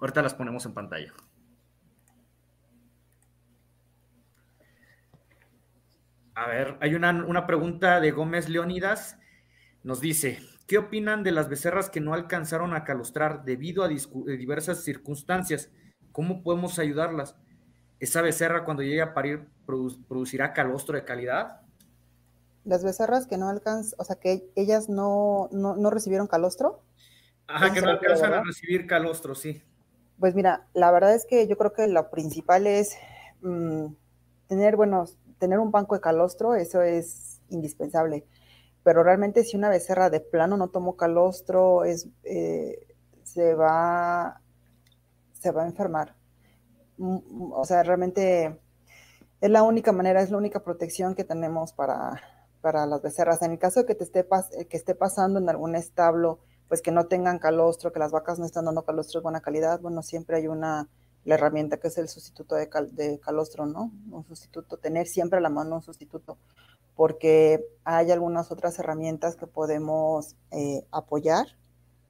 Ahorita las ponemos en pantalla. A ver, hay una, una, pregunta de Gómez Leónidas. Nos dice, ¿qué opinan de las becerras que no alcanzaron a calostrar debido a diversas circunstancias? ¿Cómo podemos ayudarlas? ¿Esa becerra cuando llegue a parir producirá calostro de calidad? Las becerras que no alcanzan, o sea, que ellas no, no, no recibieron calostro. Ajá, que no alcanzan a recibir calostro, sí. Pues mira, la verdad es que yo creo que lo principal es mmm, tener, bueno, tener un banco de calostro, eso es indispensable. Pero realmente si una becerra de plano no tomó calostro, es, eh, se, va, se va a enfermar. O sea, realmente es la única manera, es la única protección que tenemos para, para las becerras. En el caso de que te esté, que esté pasando en algún establo, pues que no tengan calostro, que las vacas no están dando calostro de buena calidad, bueno, siempre hay una, la herramienta que es el sustituto de, cal, de calostro, ¿no? Un sustituto, tener siempre a la mano un sustituto, porque hay algunas otras herramientas que podemos eh, apoyar.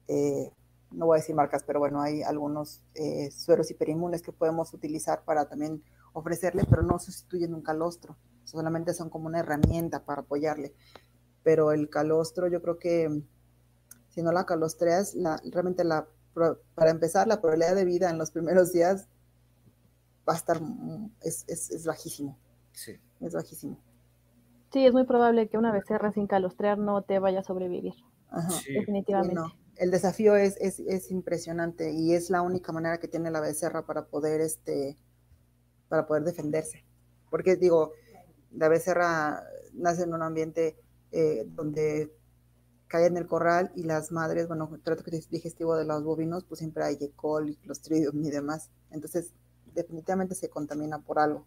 Eh, no voy a decir marcas, pero bueno, hay algunos eh, sueros hiperinmunes que podemos utilizar para también ofrecerle, pero no sustituyen un calostro, solamente son como una herramienta para apoyarle. Pero el calostro, yo creo que si no la calostreas, la, realmente la, para empezar, la probabilidad de vida en los primeros días va a estar, mm, es, es, bajísimo. Sí. Es bajísimo. Sí, es muy probable que una becerra sin calostrear no te vaya a sobrevivir. Ajá. Definitivamente el desafío es, es, impresionante y es la única manera que tiene la becerra para poder, este, para poder defenderse. Porque digo, la becerra nace en un ambiente eh, donde cae en el corral y las madres, bueno, trato digestivo de los bovinos, pues siempre hay E. coli, clostridium y demás. Entonces, definitivamente se contamina por algo.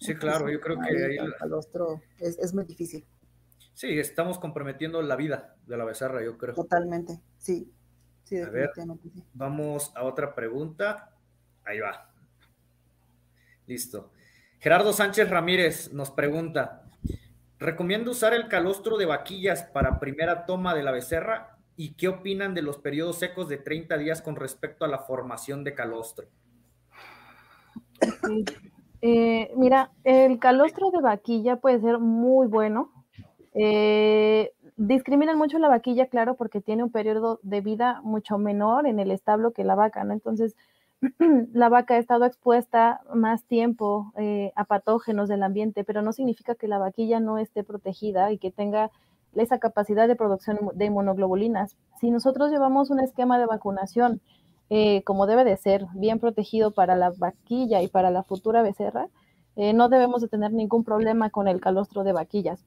Sí, claro, yo creo que ahí... El calostro es, es muy difícil. Sí, estamos comprometiendo la vida de la becerra, yo creo. Totalmente, sí. Sí, a ver, vamos a otra pregunta. Ahí va. Listo. Gerardo Sánchez Ramírez nos pregunta, ¿recomiendo usar el calostro de vaquillas para primera toma de la becerra? ¿Y qué opinan de los periodos secos de 30 días con respecto a la formación de calostro? Eh, mira, el calostro de vaquilla puede ser muy bueno eh, discriminan mucho la vaquilla, claro, porque tiene un periodo de vida mucho menor en el establo que la vaca, ¿no? Entonces, la vaca ha estado expuesta más tiempo eh, a patógenos del ambiente, pero no significa que la vaquilla no esté protegida y que tenga esa capacidad de producción de inmunoglobulinas. Si nosotros llevamos un esquema de vacunación eh, como debe de ser, bien protegido para la vaquilla y para la futura becerra, eh, no debemos de tener ningún problema con el calostro de vaquillas.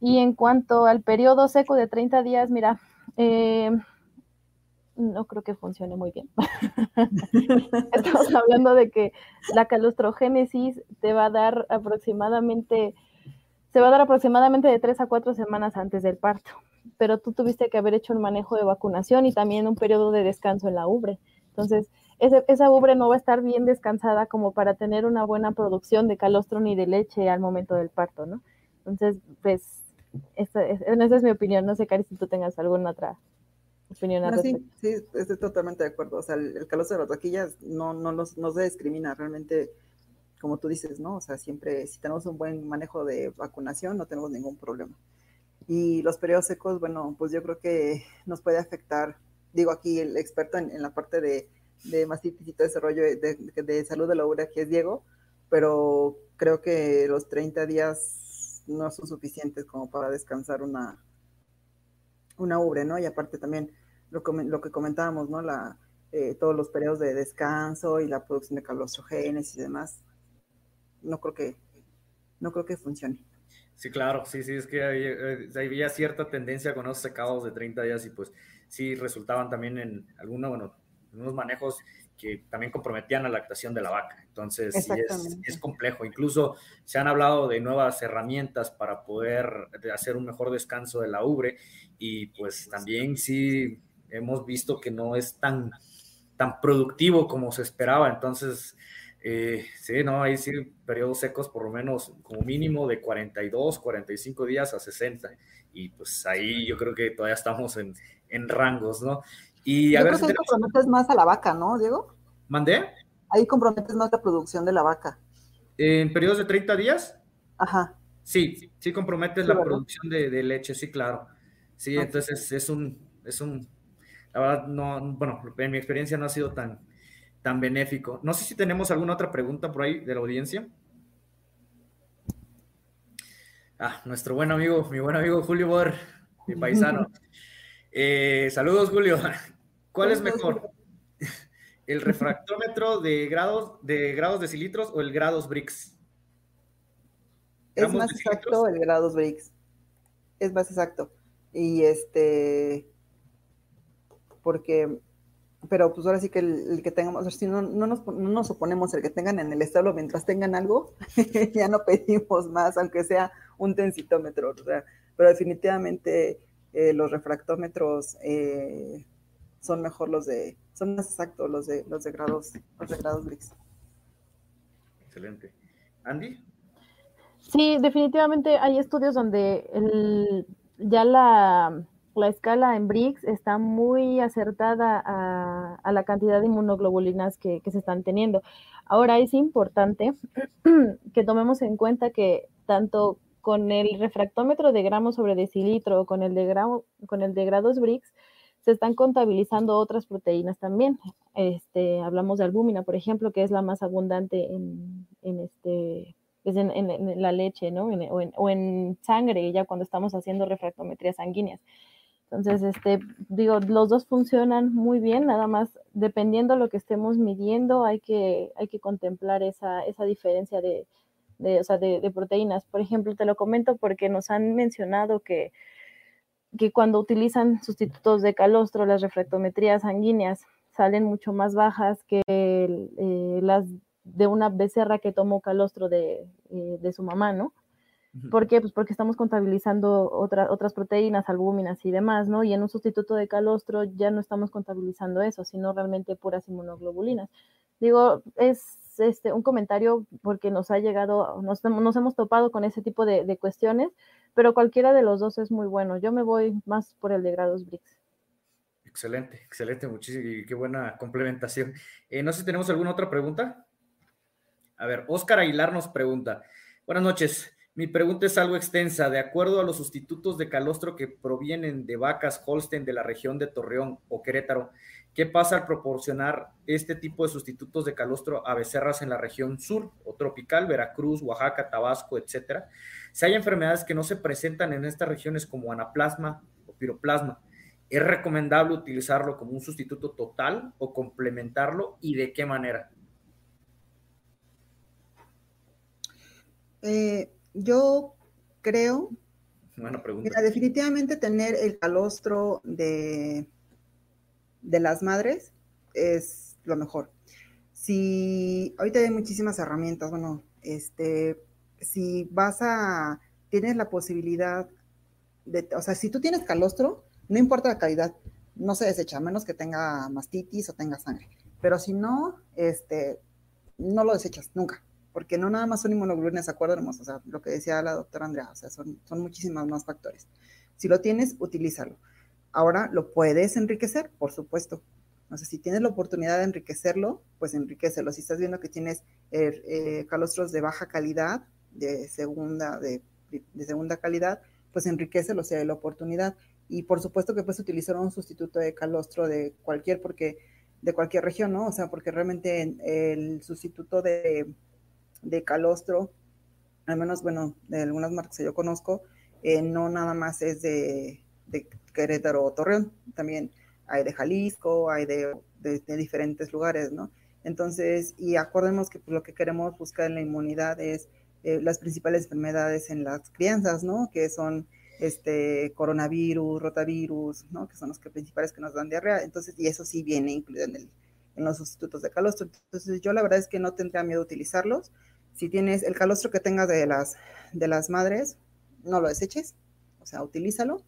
Y en cuanto al periodo seco de 30 días, mira, no creo que funcione muy bien. Estamos hablando de que la calostrogénesis te va a dar aproximadamente, se va a dar aproximadamente de 3 a 4 semanas antes del parto, pero tú tuviste que haber hecho un manejo de vacunación y también un periodo de descanso en la ubre. Entonces, esa ubre no va a estar bien descansada como para tener una buena producción de calostro ni de leche al momento del parto, ¿no? Entonces, pues esa, es mi opinión. No sé, Cari, si tú tengas alguna otra opinión al sí, sí, estoy totalmente de acuerdo. O sea, el, calor de las vaquillas no, no, nos, no se discrimina. Realmente, como tú dices, ¿no? O sea, siempre, si tenemos un buen manejo de vacunación, no tenemos ningún problema. Y los periodos secos, bueno, pues yo creo que nos puede afectar. Digo aquí, el experto en, la parte de, de mastitis y todo ese rollo de, de, salud de la urea, que es Diego, pero creo que los 30 días no son suficientes como para descansar una, una ubre, ¿no? Y aparte también lo, lo que comentábamos, ¿no? La, eh, todos los periodos de descanso y la producción de calostrogenes y demás, no creo que, no creo que funcione. Sí, claro, sí, sí, es que eh, había, cierta tendencia con esos secados de 30 días y pues sí resultaban también en algunos, bueno, unos manejos que también comprometían la lactación de la vaca. Entonces, sí es, complejo. Incluso se han hablado de nuevas herramientas para poder hacer un mejor descanso de la ubre y pues también sí hemos visto que no es tan, tan productivo como se esperaba. Entonces, eh, sí, no, hay sí periodos secos por lo menos como mínimo de 42, 45 días a 60. Y pues ahí yo creo que todavía estamos en, en rangos, ¿no? Y a ver si ahí comprometes más a la vaca, ¿no, Diego? ¿Mandé? Ahí comprometes más la producción de la vaca. ¿En periodos de 30 días? Ajá. Sí, sí comprometes la producción de, leche, sí, claro. Sí, entonces es un, es un, la verdad, no, bueno, en mi experiencia no ha sido tan, tan benéfico. No sé si tenemos alguna otra pregunta por ahí de la audiencia. Ah, nuestro buen amigo, mi buen amigo Julio Bor, mi paisano. Eh, saludos, Julio. ¿Cuál es mejor? ¿El refractómetro de grados de grados de cilitros o el grados Brix? Es más exacto el grados Brix. Es más exacto. Y este, porque, pero pues ahora sí que el, que tengamos, si no, no, nos, no nos oponemos el que tengan en el establo mientras tengan algo, ya no pedimos más, aunque sea un tensitómetro. O sea, pero definitivamente eh, los refractómetros eh, son mejor los de, son más exactos los de los de grados, los de grados Brix. Excelente. Andy. Sí, definitivamente hay estudios donde el, ya la, la, escala en BRICS está muy acertada a, a la cantidad de inmunoglobulinas que, que, se están teniendo. Ahora es importante que tomemos en cuenta que tanto con el refractómetro de gramos sobre decilitro o con el de, gramo, con el de grados BRICS, se están contabilizando otras proteínas también. Este, hablamos de albúmina, por ejemplo, que es la más abundante en, en este, pues en, en, la leche, ¿no? O, en, sangre, ya cuando estamos haciendo refractometrías sanguíneas. Entonces, este, digo, los dos funcionan muy bien, nada más dependiendo de lo que estemos midiendo, hay que, hay que contemplar esa, esa diferencia de, de, o sea, de, proteínas. Por ejemplo, te lo comento porque nos han mencionado que, que cuando utilizan sustitutos de calostro, las refractometrías sanguíneas salen mucho más bajas que eh, las de una becerra que tomó calostro de, eh, de su mamá, ¿no? ¿Por qué? Pues porque estamos contabilizando otra, otras proteínas, albúminas y demás, ¿no? Y en un sustituto de calostro ya no estamos contabilizando eso, sino realmente puras inmunoglobulinas. Digo, es este, un comentario porque nos ha llegado, nos, nos hemos topado con ese tipo de, de, cuestiones, pero cualquiera de los dos es muy bueno. Yo me voy más por el de grados BRICS. Excelente, excelente, muchísimo y qué buena complementación. Eh, no sé si tenemos alguna otra pregunta. A ver, Oscar Aguilar nos pregunta. Buenas noches. Mi pregunta es algo extensa. De acuerdo a los sustitutos de calostro que provienen de vacas Holstein de la región de Torreón o Querétaro, ¿qué pasa al proporcionar este tipo de sustitutos de calostro a becerras en la región sur o tropical, Veracruz, Oaxaca, Tabasco, etcétera? Si hay enfermedades que no se presentan en estas regiones como anaplasma o piroplasma, ¿es recomendable utilizarlo como un sustituto total o complementarlo y de qué manera? Eh, yo creo Buena pregunta. Mira, definitivamente tener el calostro de, de las madres es lo mejor. Si ahorita hay muchísimas herramientas, bueno, este, si vas a, tienes la posibilidad de, o sea, si tú tienes calostro, no importa la calidad, no se desecha, a menos que tenga mastitis o tenga sangre. Pero si no, este, no lo desechas nunca porque no nada más son inmunoglobulinas, acuérdanos, o sea, lo que decía la doctora Andrea, o sea, son, son muchísimos más factores. Si lo tienes, utilízalo. Ahora, ¿lo puedes enriquecer? Por supuesto. O sea, si tienes la oportunidad de enriquecerlo, pues enriquecelo. Si estás viendo que tienes eh, eh, calostros de baja calidad, de segunda, de, de segunda calidad, pues enriquecelo, sea, de la oportunidad. Y por supuesto que puedes utilizar un sustituto de calostro de cualquier, porque de cualquier región, ¿no? O sea, porque realmente el sustituto de de calostro, al menos, bueno, de algunas marcas que yo conozco, eh, no nada más es de, de, Querétaro o Torreón, también hay de Jalisco, hay de, de, de diferentes lugares, ¿no? Entonces, y acordemos que pues, lo que queremos buscar en la inmunidad es eh, las principales enfermedades en las crianzas, ¿no? Que son este coronavirus, rotavirus, ¿no? Que son los que principales que nos dan diarrea. Entonces, y eso sí viene incluido en, el, en los sustitutos de calostro. Entonces, yo la verdad es que no tendría miedo utilizarlos. Si tienes el calostro que tengas de las, de las madres, no lo deseches, o sea, utilízalo,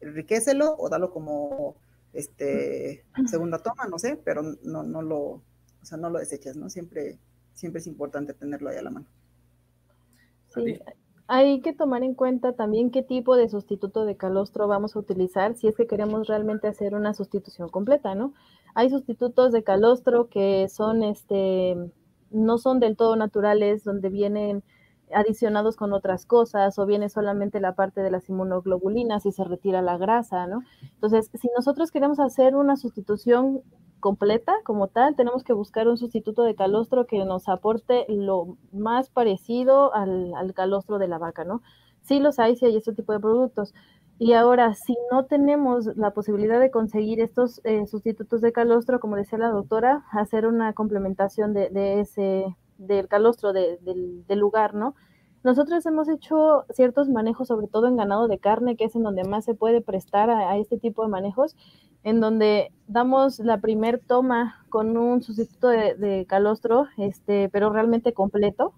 enriquecelo o dalo como este segunda toma, no sé, pero no, no lo, o sea, no lo deseches, ¿no? Siempre, siempre es importante tenerlo ahí a la mano. Sí, hay que tomar en cuenta también qué tipo de sustituto de calostro vamos a utilizar si es que queremos realmente hacer una sustitución completa, ¿no? Hay sustitutos de calostro que son este no son del todo naturales, donde vienen adicionados con otras cosas o viene solamente la parte de las inmunoglobulinas y se retira la grasa, ¿no? Entonces, si nosotros queremos hacer una sustitución completa como tal, tenemos que buscar un sustituto de calostro que nos aporte lo más parecido al, al calostro de la vaca, ¿no? Sí los hay, sí hay este tipo de productos, y ahora, si no tenemos la posibilidad de conseguir estos eh, sustitutos de calostro, como decía la doctora, hacer una complementación de, de ese, del calostro de, del, lugar, ¿no? Nosotros hemos hecho ciertos manejos, sobre todo en ganado de carne, que es en donde más se puede prestar a, este tipo de manejos, en donde damos la primer toma con un sustituto de, de calostro, este, pero realmente completo.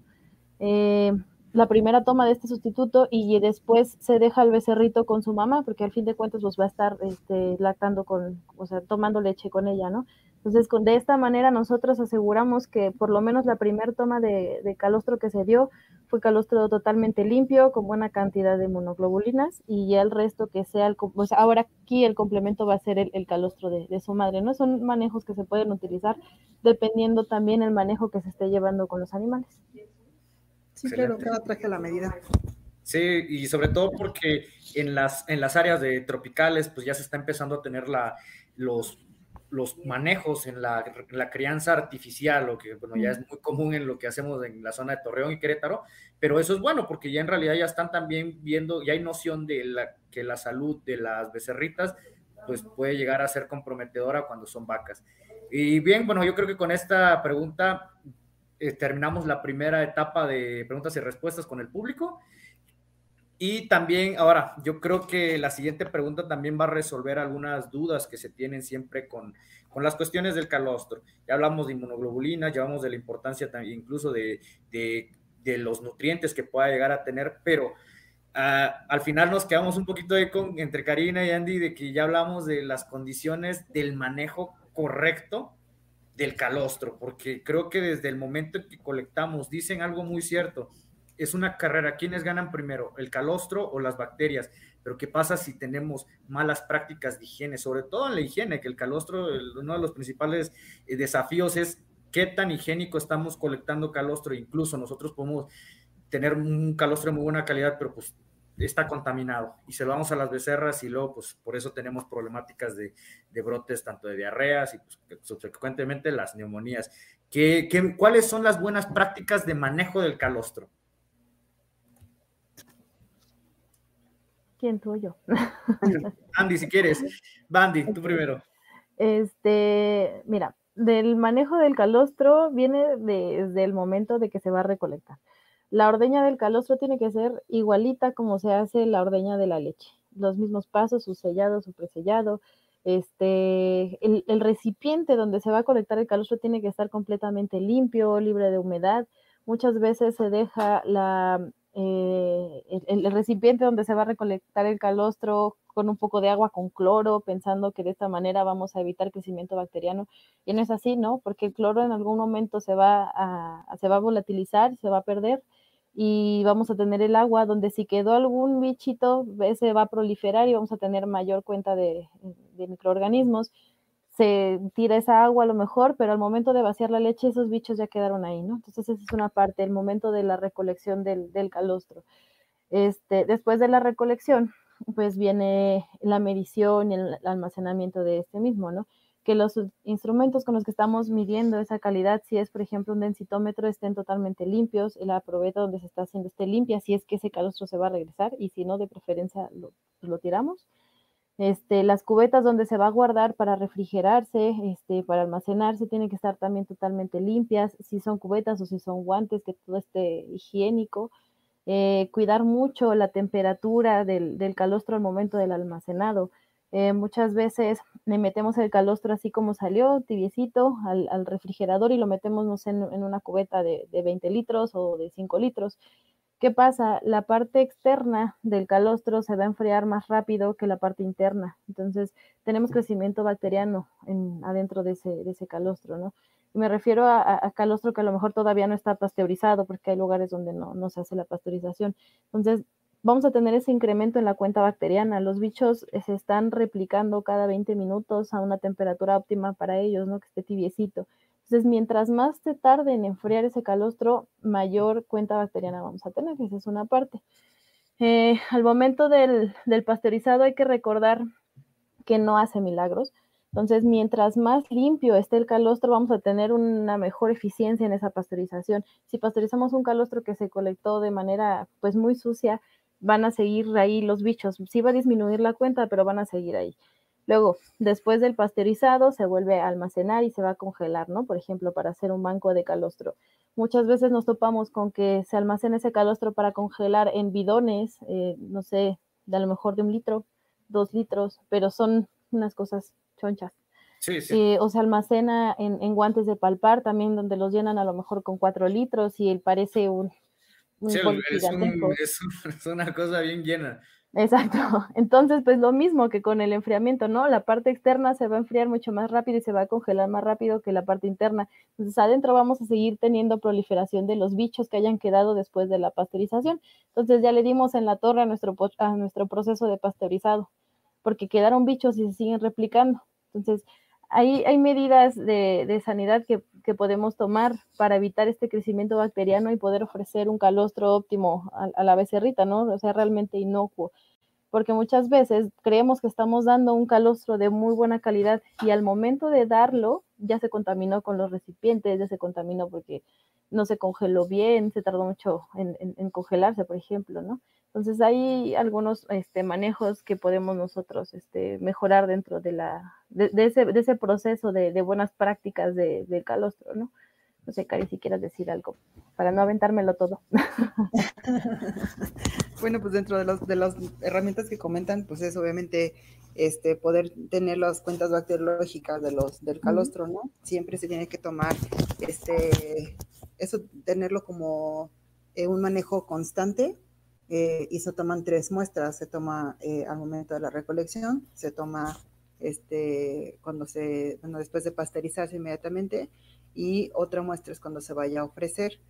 Eh, la primera toma de este sustituto y después se deja al becerrito con su mamá, porque al fin de cuentas los va a estar este, lactando con, o sea, tomando leche con ella, ¿no? Entonces, con, de esta manera nosotros aseguramos que por lo menos la primera toma de, calostro que se dio fue calostro totalmente limpio, con buena cantidad de monoglobulinas, y ya el resto que sea, el, pues ahora aquí el complemento va a ser el, calostro de, de, su madre, ¿no? Son manejos que se pueden utilizar dependiendo también el manejo que se esté llevando con los animales. Sí, claro, cada traje a la medida. Sí, y sobre todo porque en las, en las áreas de tropicales, pues ya se está empezando a tener la, los, los manejos en la, la crianza artificial, lo que bueno, ya es muy común en lo que hacemos en la zona de Torreón y Querétaro, pero eso es bueno porque ya en realidad ya están también viendo, ya hay noción de la, que la salud de las becerritas pues puede llegar a ser comprometedora cuando son vacas. Y bien, bueno, yo creo que con esta pregunta eh, terminamos la primera etapa de preguntas y respuestas con el público. Y también, ahora, yo creo que la siguiente pregunta también va a resolver algunas dudas que se tienen siempre con, con las cuestiones del calostro. Ya hablamos de inmunoglobulina, ya hablamos de la importancia también incluso de, de, los nutrientes que pueda llegar a tener, pero ah, al final nos quedamos un poquito de con, entre Karina y Andy de que ya hablamos de las condiciones del manejo correcto del calostro, porque creo que desde el momento en que colectamos, dicen algo muy cierto, es una carrera, ¿quiénes ganan primero, el calostro o las bacterias? Pero ¿qué pasa si tenemos malas prácticas de higiene? Sobre todo en la higiene, que el calostro, uno de los principales eh, desafíos es qué tan higiénico estamos colectando calostro. Incluso nosotros podemos tener un calostro de muy buena calidad, pero pues está contaminado y se lo vamos a las becerras y luego pues por eso tenemos problemáticas de, brotes tanto de diarreas y pues, subsecuentemente las neumonías. ¿Qué, cuáles son las buenas prácticas de manejo del calostro? ¿Quién tú o yo? Andy, si quieres. Bandy, tú primero. Este, mira, del manejo del calostro viene desde el momento de que se va a recolectar. La ordeña del calostro tiene que ser igualita como se hace la ordeña de la leche. Los mismos pasos, su sellado, su presellado. Este, el, recipiente donde se va a colectar el calostro tiene que estar completamente limpio, libre de humedad. Muchas veces se deja eh, el, recipiente donde se va a recolectar el calostro con un poco de agua con cloro, pensando que de esta manera vamos a evitar crecimiento bacteriano. Y no es así, ¿no? Porque el cloro en algún momento se va a, se va a volatilizar, se va a perder y vamos a tener el agua donde si quedó algún bichito, se va a proliferar y vamos a tener mayor cuenta de, microorganismos. Se tira esa agua a lo mejor, pero al momento de vaciar la leche, esos bichos ya quedaron ahí, ¿no? Entonces, esa es una parte, el momento de la recolección del, calostro. Este, después de la recolección, pues viene la medición y el almacenamiento de este mismo, ¿no? Que los instrumentos con los que estamos midiendo esa calidad, si es por ejemplo un densitómetro, estén totalmente limpios, la probeta donde se está haciendo esté limpia, si es que ese calostro se va a regresar y si no, de preferencia lo, pues, lo tiramos. Este, las cubetas donde se va a guardar para refrigerarse, este, para almacenarse, tienen que estar también totalmente limpias, si son cubetas o si son guantes, que todo esté higiénico. Eh, cuidar mucho la temperatura del, del calostro al momento del almacenado eh, muchas veces le metemos el calostro así como salió, tibiecito, al, refrigerador y lo metemos en, una cubeta de, 20 litros o de 5 litros. ¿Qué pasa? La parte externa del calostro se va a enfriar más rápido que la parte interna. Entonces, tenemos crecimiento bacteriano adentro de ese, calostro, ¿no? Y me refiero a, calostro que a lo mejor todavía no está pasteurizado, porque hay lugares donde no, no se hace la pasteurización. Entonces, vamos a tener ese incremento en la cuenta bacteriana. Los bichos eh, se están replicando cada 20 minutos a una temperatura óptima para ellos, ¿no? Que esté tibiecito. Entonces, mientras más se tarde en enfriar ese calostro, mayor cuenta bacteriana vamos a tener. Esa es una parte. Eh, al momento del, del pasteurizado hay que recordar que no hace milagros. Entonces, mientras más limpio esté el calostro, vamos a tener una mejor eficiencia en esa pasteurización. Si pasteurizamos un calostro que se colectó de manera pues muy sucia, van a seguir ahí los bichos. Sí va a disminuir la cuenta, pero van a seguir ahí. Luego, después del pasteurizado, se vuelve a almacenar y se va a congelar, ¿no? Por ejemplo, para hacer un banco de calostro. Muchas veces nos topamos con que se almacena ese calostro para congelar en bidones, eh, no sé, de a lo mejor de un litro, dos litros, pero son unas cosas chonchas. Sí, sí. Eh, o se almacena en, en, guantes de palpar también, donde los llenan a lo mejor con cuatro litros y él parece un, sí, es, una cosa bien llena. Exacto. Entonces, pues lo mismo que con el enfriamiento, ¿no? La parte externa se va a enfriar mucho más rápido y se va a congelar más rápido que la parte interna. Entonces, adentro vamos a seguir teniendo proliferación de los bichos que hayan quedado después de la pasteurización. Entonces, ya le dimos en la torre a nuestro, a nuestro proceso de pasteurizado, porque quedaron bichos y se siguen replicando. Entonces, hay, medidas de, sanidad que, podemos tomar para evitar este crecimiento bacteriano y poder ofrecer un calostro óptimo a, la becerrita, ¿no? O sea, realmente inocuo. Porque muchas veces creemos que estamos dando un calostro de muy buena calidad y al momento de darlo ya se contaminó con los recipientes, ya se contaminó porque no se congeló bien, se tardó mucho en, en congelarse, por ejemplo, ¿no? Entonces hay algunos este, manejos que podemos nosotros este, mejorar dentro de, la, de, ese, de ese, proceso de, buenas prácticas de, del calostro, ¿no? No sé, Cari, si quieres decir algo, para no aventármelo todo. bueno, pues dentro de, los, de las herramientas que comentan, pues es obviamente este, poder tener las cuentas bacteriológicas de los, del calostro, ¿no? Siempre se tiene que tomar este, eso, tenerlo como eh, un manejo constante eh, y se toman tres muestras, se toma eh, al momento de la recolección, se toma este, cuando se, bueno, después de pasteurizarse inmediatamente, y otra muestra es cuando se vaya a ofrecer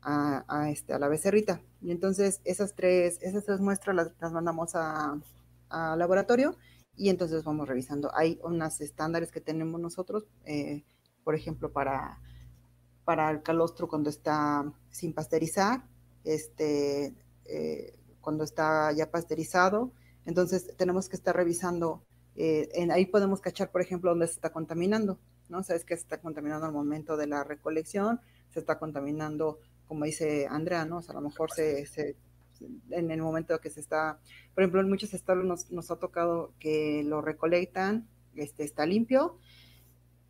a, este, a la becerrita. Y entonces esas tres, esas tres muestras las, mandamos a, laboratorio y entonces vamos revisando. Hay unas estándares que tenemos nosotros, eh, por ejemplo, para, para el calostro cuando está sin pasteurizar, este, eh, cuando está ya pasteurizado. Entonces tenemos que estar revisando, eh, en, ahí podemos cachar, por ejemplo, dónde se está contaminando, ¿no? Sabes que se está contaminando al momento de la recolección, se está contaminando, como dice Andrea, ¿no? O sea, a lo mejor se, en el momento que se está, por ejemplo, en muchos estados nos, nos ha tocado que lo recolectan, este, está limpio,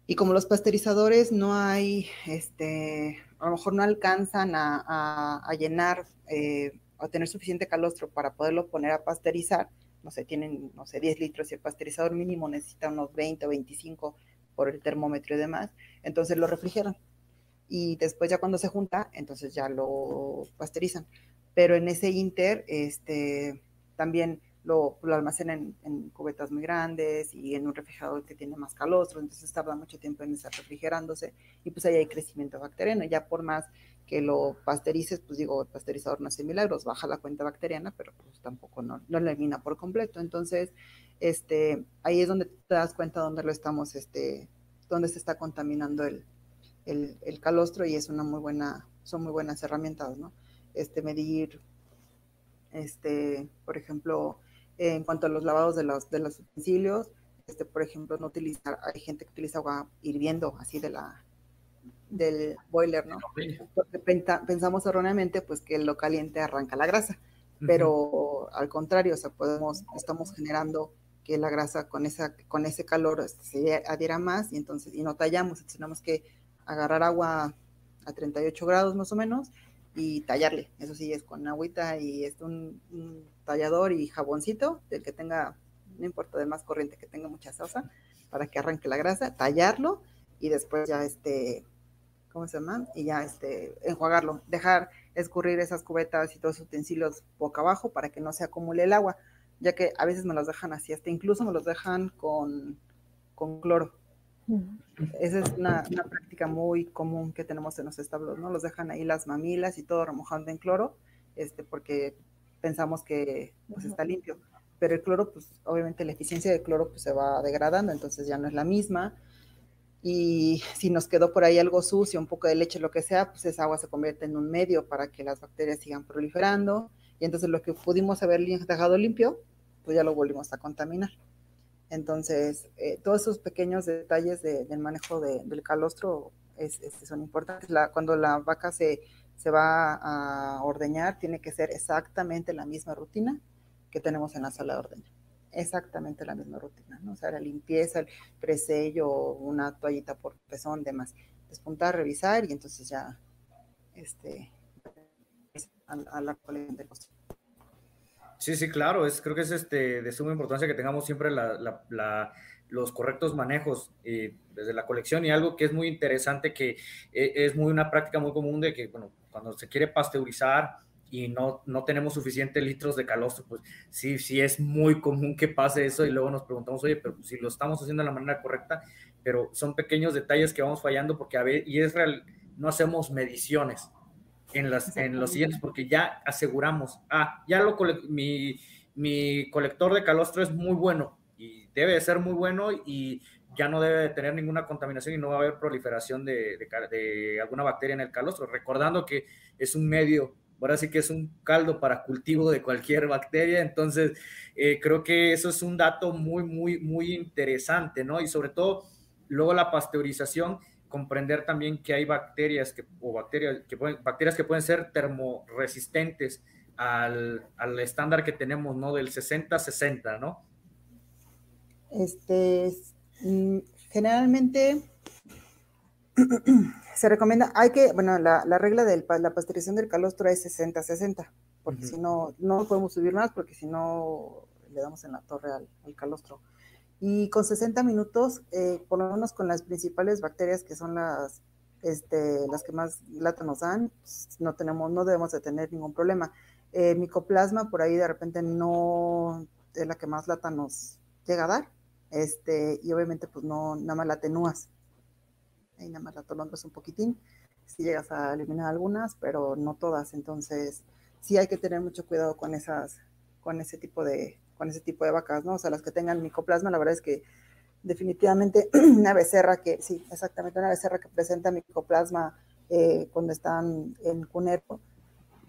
y como los pasteurizadores no hay, este, a lo mejor no alcanzan a, a, llenar eh, o tener suficiente calostro para poderlo poner a pasteurizar, no sé, tienen, no sé, 10 litros y el pasteurizador mínimo necesita unos 20 o 25 por el termómetro y demás, entonces lo refrigeran. Y después ya cuando se junta, entonces ya lo pasteurizan. Pero en ese inter, este, también lo, lo almacenan en, cubetas muy grandes y en un refrigerador que tiene más calostro, entonces tarda mucho tiempo en estar refrigerándose y pues ahí hay crecimiento bacteriano. Ya por más que lo pasteurices, pues digo, el pasteurizador no hace milagros, baja la cuenta bacteriana, pero pues tampoco no, no elimina por completo. Entonces, este, ahí es donde te das cuenta dónde lo estamos, este, dónde se está contaminando el, el, calostro y es una muy buena, son muy buenas herramientas, ¿no? Este, medir, este, por ejemplo, en cuanto a los lavados de los, de los utensilios, este, por ejemplo, no utilizar, hay gente que utiliza agua hirviendo, así de la, del boiler, ¿no? Porque pensamos erróneamente pues que lo caliente arranca la grasa, pero al contrario, o sea, podemos, estamos generando que la grasa con, esa, con ese calor se adhiera más y entonces, y no tallamos, tenemos que agarrar agua a 38 grados más o menos y tallarle, eso sí, es con agüita y es un, tallador y jaboncito, del que tenga, no importa de más corriente, que tenga mucha salsa, para que arranque la grasa, tallarlo y después ya este ¿cómo se llama? Y ya este, enjuagarlo, dejar escurrir esas cubetas y todos esos utensilios boca abajo para que no se acumule el agua, ya que a veces me los dejan así, hasta incluso me los dejan con, con cloro. Esa es una, práctica muy común que tenemos en los establos, ¿no? Los dejan ahí las mamilas y todo remojando en cloro, este, porque pensamos que pues, está limpio. Pero el cloro, pues obviamente la eficiencia del cloro pues, se va degradando, entonces ya no es la misma y si nos quedó por ahí algo sucio, un poco de leche, lo que sea, pues esa agua se convierte en un medio para que las bacterias sigan proliferando y entonces lo que pudimos haber dejado limpio, pues ya lo volvimos a contaminar. Entonces, eh, todos esos pequeños detalles del manejo del calostro es, son importantes. cuando la vaca se, se va a ordeñar, tiene que ser exactamente la misma rutina que tenemos en la sala de ordeña exactamente la misma rutina, ¿no? O sea, la limpieza, el presello, una toallita por pezón, demás. Despuntar, revisar y entonces ya, este, a, la colección de. Sí, sí, claro, es, creo que es este, de suma importancia que tengamos siempre los correctos manejos eh, desde la colección y algo que es muy interesante, que eh, es muy una práctica muy común de que, bueno, cuando se quiere pasteurizar, y no, no tenemos suficientes litros de calostro, pues sí, sí es muy común que pase eso y luego nos preguntamos, oye, pero si lo estamos haciendo de la manera correcta, pero son pequeños detalles que vamos fallando porque a ver, y es real, no hacemos mediciones en, las, en los siguientes porque ya aseguramos, ah, ya lo mi, mi colector de calostro es muy bueno y debe de ser muy bueno y ya no debe de tener ninguna contaminación y no va a haber proliferación de, de, alguna bacteria en el calostro, recordando que es un medio, ahora sí que es un caldo para cultivo de cualquier bacteria, entonces eh, creo que eso es un dato muy, muy, muy interesante, ¿no? Y sobre todo, luego la pasteurización, comprender también que hay bacterias que, o bacterias que pueden, bacterias que pueden ser termoresistentes al, al estándar que tenemos, ¿no? Del 60-60, ¿no? Este, Mm, generalmente se recomienda, hay que, bueno, la, regla de la pasteurización del calostro es 60-60, porque si no, no podemos subir más, porque si no le damos en la torre al, calostro. Y con 60 minutos, eh, por lo menos con las principales bacterias que son las, este, las que más lata nos dan, pues, no tenemos, no debemos de tener ningún problema. Eh, micoplasma, por ahí de repente no es la que más lata nos llega a dar, este, y obviamente pues no, nada más la atenúas, ahí nada más la tolondas un poquitín, si llegas a eliminar algunas, pero no todas, entonces sí hay que tener mucho cuidado con esas, con ese tipo de, con ese tipo de vacas, ¿no? O sea, las que tengan micoplasma, la verdad es que definitivamente una becerra que, sí, exactamente, una becerra que presenta micoplasma eh, cuando están en cunero,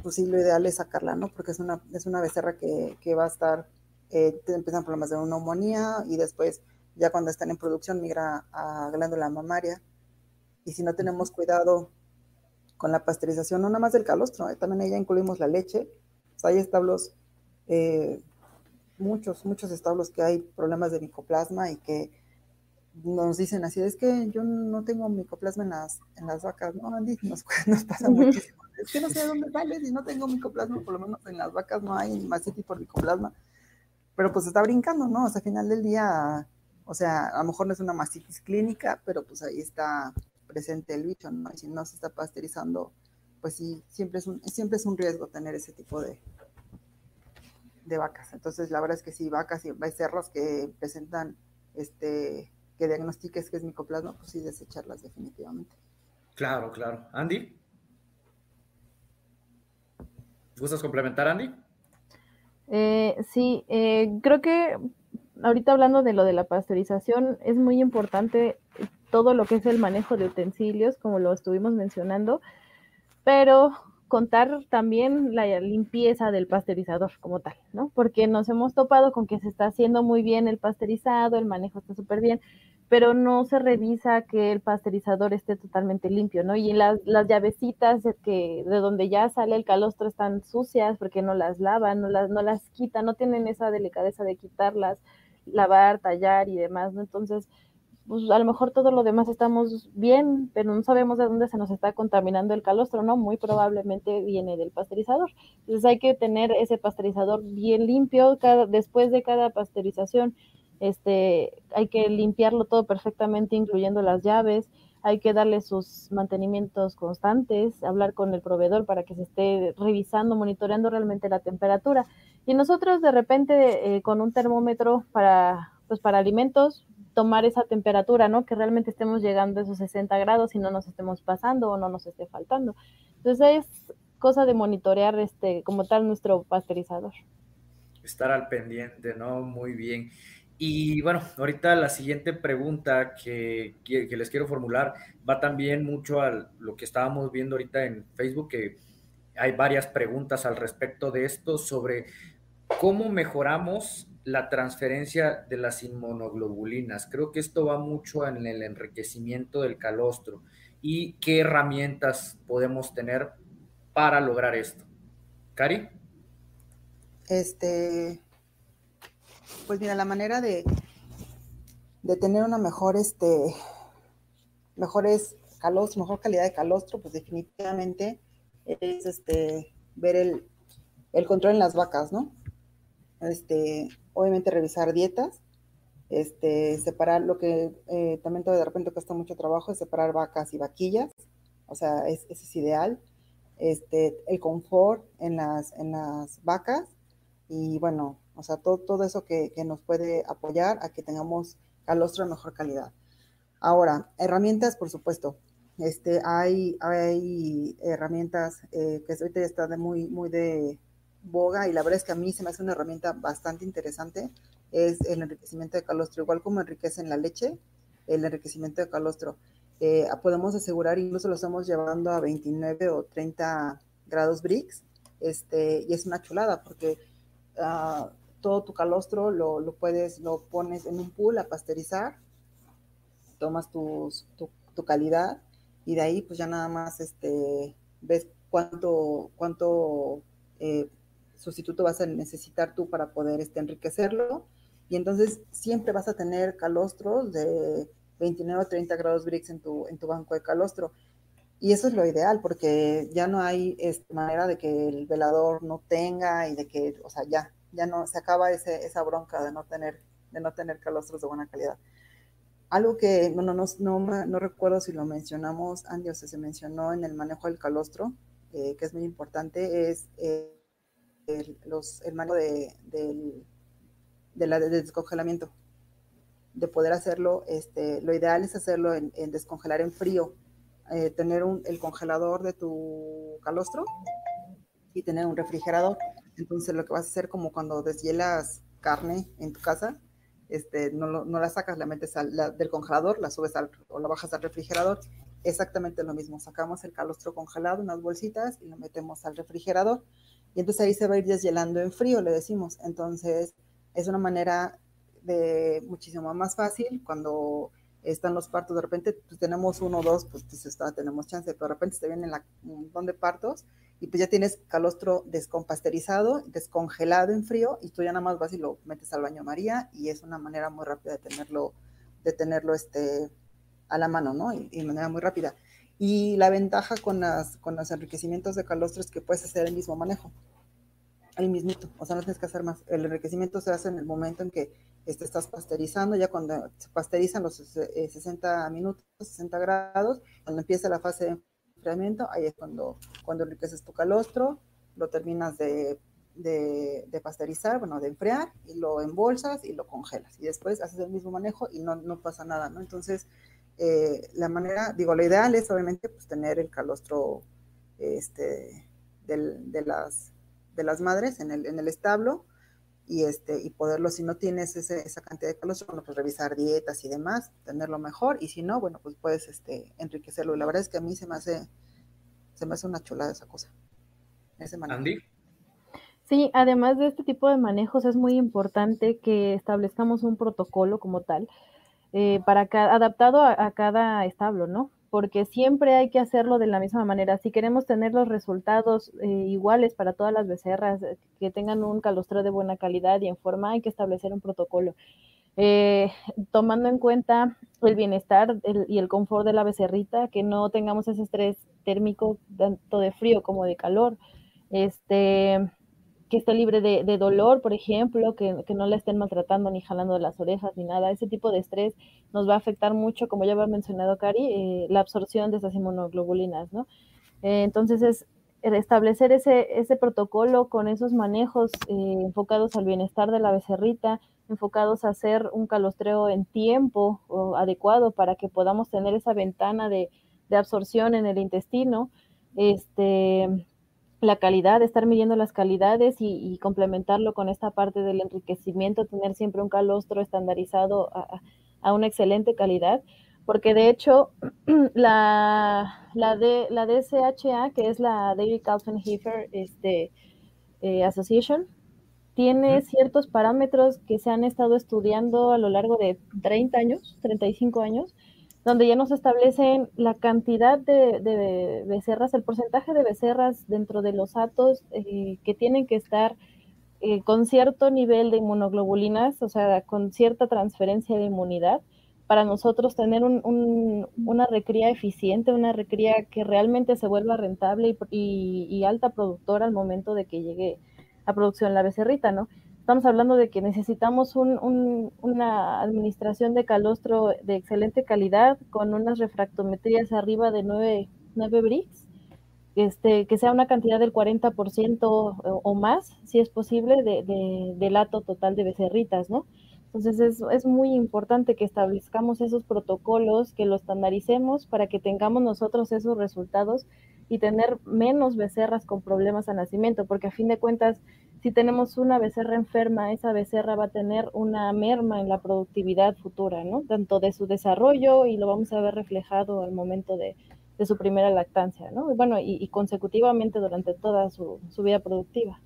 pues sí, lo ideal es sacarla, ¿no? Porque es una, es una becerra que, que va a estar eh, empiezan problemas de neumonía y después ya cuando están en producción migra a glándula mamaria. Y si no tenemos cuidado con la pasteurización, no nada más del calostro, eh, también ahí ya incluimos la leche. hay establos, eh, muchos, muchos establos que hay problemas de micoplasma y que nos dicen así, es que yo no tengo micoplasma en las, en las vacas, no, Andy, nos, nos pasa muchísimo. Es que no sé de dónde sale, si no tengo micoplasma, por lo menos en las vacas no hay tipo de micoplasma pero pues está brincando, ¿no? O sea, al final del día, o sea, a lo mejor no es una mastitis clínica, pero pues ahí está presente el bicho, ¿no? Y si no se está pasteurizando, pues sí, siempre es un, siempre es un riesgo tener ese tipo de, de vacas. Entonces, la verdad es que si vacas y becerros que presentan, este, que diagnostiques que es micoplasma, pues sí, desecharlas definitivamente. Claro, claro. Andy. ¿Gustas complementar, Andy? Eh, sí, eh, creo que ahorita hablando de lo de la pasteurización, es muy importante todo lo que es el manejo de utensilios, como lo estuvimos mencionando, pero contar también la limpieza del pasteurizador como tal, ¿no? Porque nos hemos topado con que se está haciendo muy bien el pasteurizado, el manejo está súper bien, pero no se revisa que el pasteurizador esté totalmente limpio, ¿no? Y las, las llavecitas de, que, de donde ya sale el calostro están sucias porque no las lavan, no las, no las quitan, no tienen esa delicadeza de quitarlas, lavar, tallar y demás, ¿no? Entonces, pues a lo mejor todo lo demás estamos bien, pero no sabemos de dónde se nos está contaminando el calostro, ¿no? Muy probablemente viene del pasteurizador. Entonces hay que tener ese pasteurizador bien limpio cada, después de cada pasteurización este, hay que limpiarlo todo perfectamente, incluyendo las llaves, hay que darle sus mantenimientos constantes, hablar con el proveedor para que se esté revisando, monitoreando realmente la temperatura. Y nosotros de repente eh, con un termómetro para, pues para alimentos, tomar esa temperatura, ¿no? Que realmente estemos llegando a esos 60 grados y no nos estemos pasando o no nos esté faltando. Entonces es cosa de monitorear este, como tal nuestro pasteurizador. Estar al pendiente, ¿no? Muy bien. Y bueno, ahorita la siguiente pregunta que, les quiero formular va también mucho a lo que estábamos viendo ahorita en Facebook, que hay varias preguntas al respecto de esto sobre cómo mejoramos la transferencia de las inmunoglobulinas. Creo que esto va mucho en el enriquecimiento del calostro y qué herramientas podemos tener para lograr esto. Cari. Este, pues mira, la manera de, de tener una mejor, este, mejores calostro, mejor calidad de calostro, pues definitivamente es este, ver el, el control en las vacas, ¿no? Este, obviamente revisar dietas, este, separar lo que eh, también de repente cuesta mucho trabajo, es separar vacas y vaquillas, o sea, es, eso es ideal. este, el confort en las, en las vacas y bueno, o sea, todo, todo eso que, que nos puede apoyar a que tengamos calostro de mejor calidad. Ahora, herramientas, por supuesto. Este, hay, hay herramientas eh, que ahorita está de muy, muy de boga y la verdad es que a mí se me hace una herramienta bastante interesante, es el enriquecimiento de calostro, igual como enriquecen la leche, el enriquecimiento de calostro. Eh, podemos asegurar, incluso lo estamos llevando a 29 o 30 grados Brix, este, y es una chulada porque uh, todo tu calostro lo, lo, puedes, lo pones en un pool a pasteurizar tomas tu, tu, calidad y de ahí pues ya nada más este, ves cuánto, cuánto eh, sustituto vas a necesitar tú para poder este, enriquecerlo. Y entonces siempre vas a tener calostros de 29 o 30 grados Brix en tu, en tu banco de calostro. Y eso es lo ideal, porque ya no hay este, manera de que el velador no tenga y de que, o sea, ya, ya no, se acaba ese, esa bronca de no tener, de no tener calostros de buena calidad. Algo que no, no, no, no, recuerdo si lo mencionamos, Andy, o sea, se mencionó en el manejo del calostro, eh, que es muy importante, es eh, el, los, de, de, la, descongelamiento. De poder hacerlo, este, lo ideal es hacerlo en, descongelar en frío, eh, tener un, el congelador de tu calostro y tener un refrigerador. Entonces lo que vas a hacer como cuando deshielas carne en tu casa, este, no, no, la sacas, la metes del congelador, la subes al, o la bajas al refrigerador. Exactamente lo mismo. Sacamos el calostro congelado, unas bolsitas y lo metemos al refrigerador. Y entonces ahí se va a ir deshielando en frío, le decimos. Entonces es una manera de muchísimo más fácil cuando están los partos. De repente pues, tenemos uno o dos, pues, está, tenemos chance, pero de repente se vienen un montón de partos y pues ya tienes calostro descompasterizado, descongelado en frío y tú ya nada más vas y lo metes al baño María y es una manera muy rápida de tenerlo, de tenerlo este, a la mano, ¿no? Y, de manera muy rápida. Y la ventaja con, las, con los enriquecimientos de calostro es que puedes hacer el mismo manejo, el mismito, o sea, no tienes que hacer más. El enriquecimiento se hace en el momento en que este, estás pasteurizando, ya cuando se pasteurizan los 60 eh, minutos, 60 grados, cuando empieza la fase de ahí es cuando, cuando enriqueces tu calostro, lo terminas de, de, pasteurizar, bueno, de enfriar, y lo embolsas y lo congelas. Y después haces el mismo manejo y no, no pasa nada, ¿no? Entonces, eh, la manera, digo, lo ideal es obviamente pues, tener el calostro este, del, de, las, de las madres en el, en el establo, y este y poderlo si no tienes esa cantidad de calostro bueno pues revisar dietas y demás tenerlo mejor y si no bueno pues puedes este enriquecerlo. La verdad es que a mí se me hace se me hace una chulada esa cosa ese Andy. Sí, además de este tipo de manejos es muy importante que establezcamos un protocolo como tal eh, para adaptado a, cada establo, ¿no? porque siempre hay que hacerlo de la misma manera. Si queremos tener los resultados eh, iguales para todas las becerras, eh, que tengan un calostro de buena calidad y en forma, hay que establecer un protocolo. Eh, tomando en cuenta el bienestar y el confort de la becerrita, que no tengamos ese estrés térmico tanto de frío como de calor. Este, que esté libre de, dolor, por ejemplo, que, no la estén maltratando ni jalando de las orejas ni nada. Ese tipo de estrés nos va a afectar mucho, como ya había mencionado Cari, eh, la absorción de esas inmunoglobulinas, ¿no? Eh, entonces es establecer ese, ese protocolo con esos manejos eh, enfocados al bienestar de la becerrita, enfocados a hacer un calostreo en tiempo adecuado para que podamos tener esa ventana de, de absorción en el intestino. Este, la calidad, estar midiendo las calidades y, complementarlo con esta parte del enriquecimiento, tener siempre un calostro estandarizado a, una excelente calidad, porque de hecho la, la, de, la DSHA, que es la David Carlson Heifer este, eh, Association, tiene ciertos parámetros que se han estado estudiando a lo largo de 30 años, 35 años, donde ya nos establecen la cantidad de, becerras, el porcentaje de becerras dentro de los atos eh, que tienen que estar eh, con cierto nivel de inmunoglobulinas, o sea, con cierta transferencia de inmunidad, para nosotros tener una recría eficiente, una recría que realmente se vuelva rentable y, y alta productora al momento de que llegue a producción la becerrita, ¿no? Estamos hablando de que necesitamos una administración de calostro de excelente calidad con unas refractometrías arriba de 9, 9 bricks este, que sea una cantidad del 40% o, o, más, si es posible, de, de, de, lato total de becerritas, ¿no? Entonces es, es, muy importante que establezcamos esos protocolos, que lo estandaricemos para que tengamos nosotros esos resultados y tener menos becerras con problemas al nacimiento, porque a fin de cuentas, si tenemos una becerra enferma, esa becerra va a tener una merma en la productividad futura, ¿no? Tanto de su desarrollo y lo vamos a ver reflejado al momento de, su primera lactancia, ¿no? Y bueno, y, y consecutivamente durante toda su, su, vida productiva.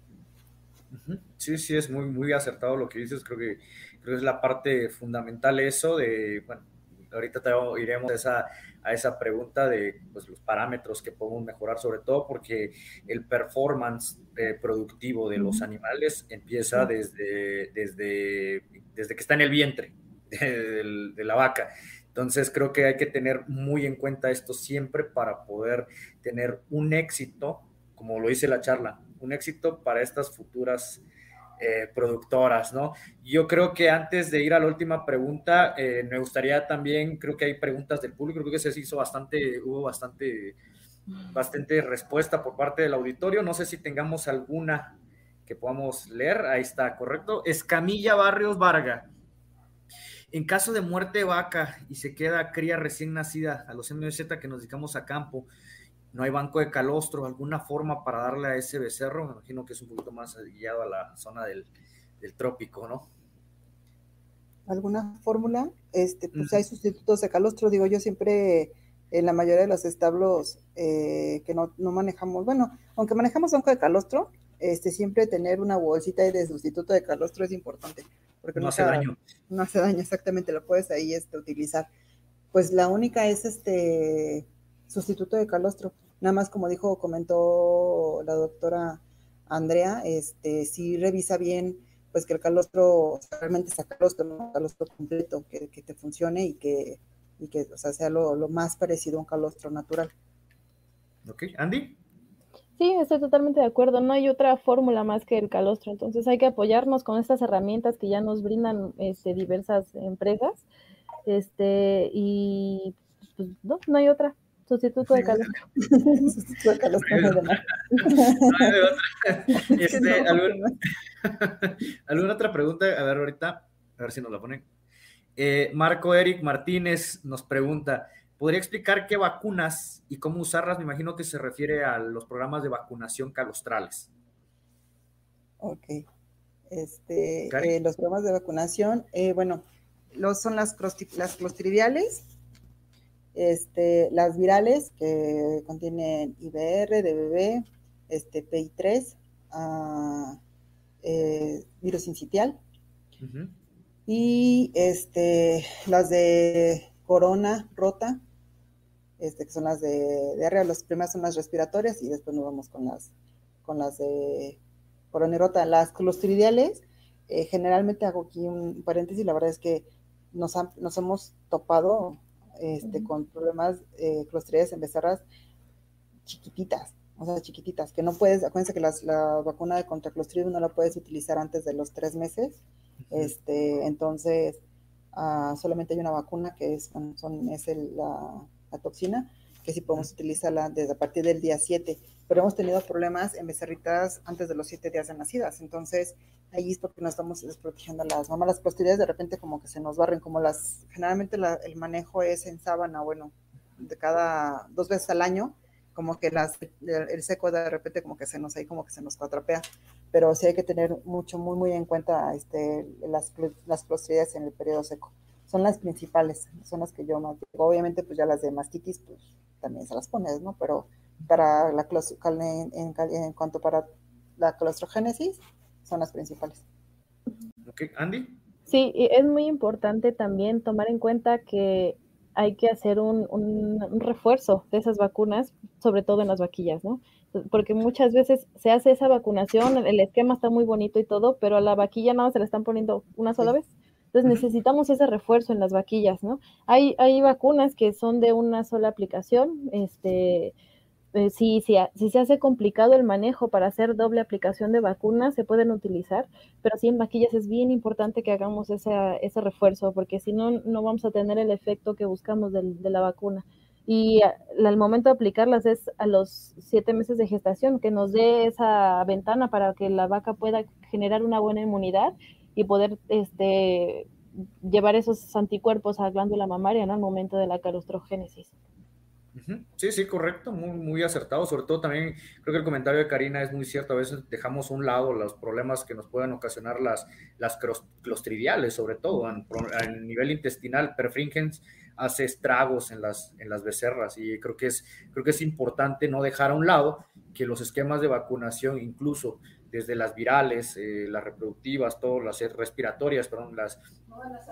Sí, sí, es muy, muy acertado lo que dices, creo que, creo que es la parte fundamental eso de, bueno, ahorita te, iremos a esa, a esa pregunta de pues, los parámetros que podemos mejorar, sobre todo porque el performance eh, productivo de los animales empieza desde, desde, desde que está en el vientre de, de la vaca. Entonces creo que hay que tener muy en cuenta esto siempre para poder tener un éxito, como lo dice la charla, un éxito para estas futuras eh, productoras, ¿no? Yo creo que antes de ir a la última pregunta, eh, me gustaría también, creo que hay preguntas del público, creo que se hizo bastante, hubo bastante, bastante respuesta por parte del auditorio, no sé si tengamos alguna que podamos leer, ahí está, correcto. Escamilla Barrios Varga. En caso de muerte de vaca y se queda cría recién nacida a los MZ que nos dedicamos a campo, no hay banco de calostro, alguna forma para darle a ese becerro, me imagino que es un poquito más guiado a la zona del, del trópico, ¿no? ¿Alguna fórmula? Este, pues hay sustitutos de calostro, digo yo siempre en la mayoría de los establos eh, que no, no, manejamos, bueno, aunque manejamos banco de calostro, este, siempre tener una bolsita de sustituto de calostro es importante porque no hace daño. No hace daño, exactamente, lo puedes ahí este, utilizar. Pues la única es este sustituto de calostro. Nada más como dijo, comentó la doctora Andrea, este, si revisa bien, pues que el calostro realmente sea calostro, ¿no? calostro completo, que, que, te funcione y que, y que o sea, sea lo, lo más parecido a un calostro natural. Ok, Andy. Sí, estoy totalmente de acuerdo. No hay otra fórmula más que el calostro. Entonces hay que apoyarnos con estas herramientas que ya nos brindan este, diversas empresas. Este, y pues, no, no hay otra. Sustituto de calostro. Sustituto de calostro. No hay de otra. Este, ¿alguna, ¿Alguna otra pregunta? A ver, ahorita, a ver si nos la ponen. Eh, Marco Eric Martínez nos pregunta, ¿Podría explicar qué vacunas y cómo usarlas? Me imagino que se refiere a los programas de vacunación calostrales. Ok. Este, eh, los programas de vacunación, eh, bueno, los, son las, las clostridiales, este, las virales que contienen IBR, DBB, este, PI3, uh, ah, eh, virus incitial, uh -huh. y este, las de corona rota, este, que son las de diarrea, las primeras son las respiratorias y después nos vamos con las, con las de corona rota. Las clostridiales, eh, generalmente hago aquí un paréntesis, la verdad es que nos hemos topado este, uh -huh. con problemas eh, clostridiales en becerras chiquititas, o sea, chiquititas, que no puedes, acuérdense que las, la vacuna de contra clostridium no la puedes utilizar antes de los tres meses, uh -huh. este, entonces uh, solamente hay una vacuna que es, son, es el, la, la, toxina, que sí podemos -huh. utilizarla desde a partir del día 7, pero hemos tenido problemas en becerritas antes de los 7 días de nacidas, entonces ahí es porque no estamos desprotegiendo a las mamás, las clostridias de repente como que se nos barren, como las, generalmente la, el manejo es en sábana, bueno, de cada dos veces al año, como que las, el seco de repente como que se nos ahí como que se nos atrapea, pero sí hay que tener mucho, muy, muy en cuenta este, las, las clostridias en el periodo seco. Son las principales, son las que yo más digo. Obviamente, pues ya las de mastitis, pues también se las pones, ¿no? Pero para la en, en, en cuanto para la clostrogénesis, son las principales. Ok, Andy. Sí, es muy importante también tomar en cuenta que hay que hacer un, un, un, refuerzo de esas vacunas, sobre todo en las vaquillas, ¿no? Porque muchas veces se hace esa vacunación, el esquema está muy bonito y todo, pero a la vaquilla nada más se la están poniendo una sola sí. vez. Entonces necesitamos ese refuerzo en las vaquillas, ¿no? Hay, hay vacunas que son de una sola aplicación, este, eh, si, se hace complicado el manejo para hacer doble aplicación de vacunas, se pueden utilizar, pero sí en vaquillas es bien importante que hagamos ese, ese refuerzo, porque si no, no vamos a tener el efecto que buscamos de, la vacuna. y al momento de aplicarlas es a los siete meses de gestación, que nos dé esa ventana para que la vaca pueda generar una buena inmunidad y poder este, llevar esos anticuerpos a la glándula mamaria en el momento de la calostrogénesis. Sí, sí, correcto, muy, muy acertado. Sobre todo también creo que el comentario de Karina es muy cierto. A veces dejamos a un lado los problemas que nos pueden ocasionar las, las clostridiales, sobre todo a nivel intestinal. Perfringens hace estragos en las, en las becerras y creo que, es, creo que es importante no dejar a un lado que los esquemas de vacunación, incluso desde las virales, eh, las reproductivas, todas las respiratorias, perdón, las,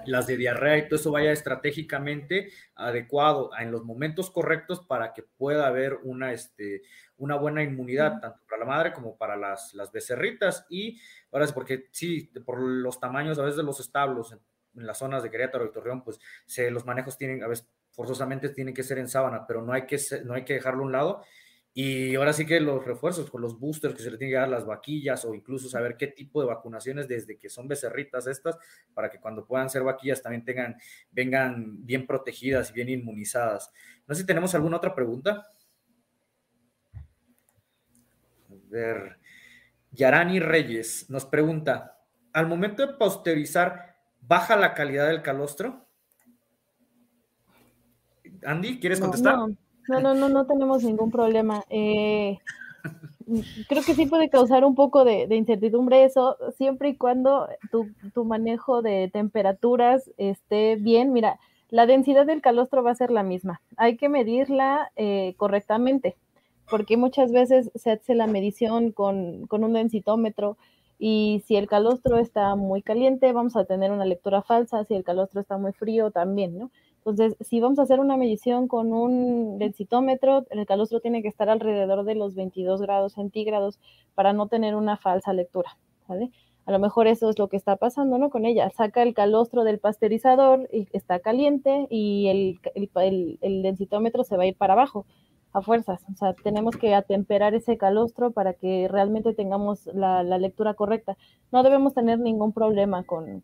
las de diarrea y todo eso vaya estratégicamente adecuado en los momentos correctos para que pueda haber una, este, una buena inmunidad, tanto para la madre como para las, las becerritas. Y ahora es porque sí, por los tamaños a veces de los establos en, las zonas de Querétaro y Torreón, pues se, los manejos tienen, a veces forzosamente tienen que ser en sábana, pero no hay que, no hay que dejarlo a un lado y ahora sí que los refuerzos con los boosters que se le tienen que dar las vaquillas o incluso saber qué tipo de vacunaciones desde que son becerritas estas para que cuando puedan ser vaquillas también tengan, vengan bien protegidas y bien inmunizadas. No sé si tenemos alguna otra pregunta. A ver. Yarani Reyes nos pregunta, al momento de posterizar, ¿baja la calidad del calostro? Andy, ¿quieres contestar? No, no, no, no tenemos ningún problema. Eh, creo que sí puede causar un poco de, incertidumbre eso, siempre y cuando tu, manejo de temperaturas esté bien. Mira, la densidad del calostro va a ser la misma. Hay que medirla eh, correctamente, porque muchas veces se hace la medición con, con un densitómetro y si el calostro está muy caliente, vamos a tener una lectura falsa. Si el calostro está muy frío, también, ¿no? Entonces, si vamos a hacer una medición con un densitómetro, el calostro tiene que estar alrededor de los 22 grados centígrados para no tener una falsa lectura, ¿vale? A lo mejor eso es lo que está pasando, ¿no? Con ella. Saca el calostro del pasteurizador y está caliente y el, el, el densitómetro se va a ir para abajo a fuerzas. O sea, tenemos que atemperar ese calostro para que realmente tengamos la, lectura correcta. No debemos tener ningún problema con,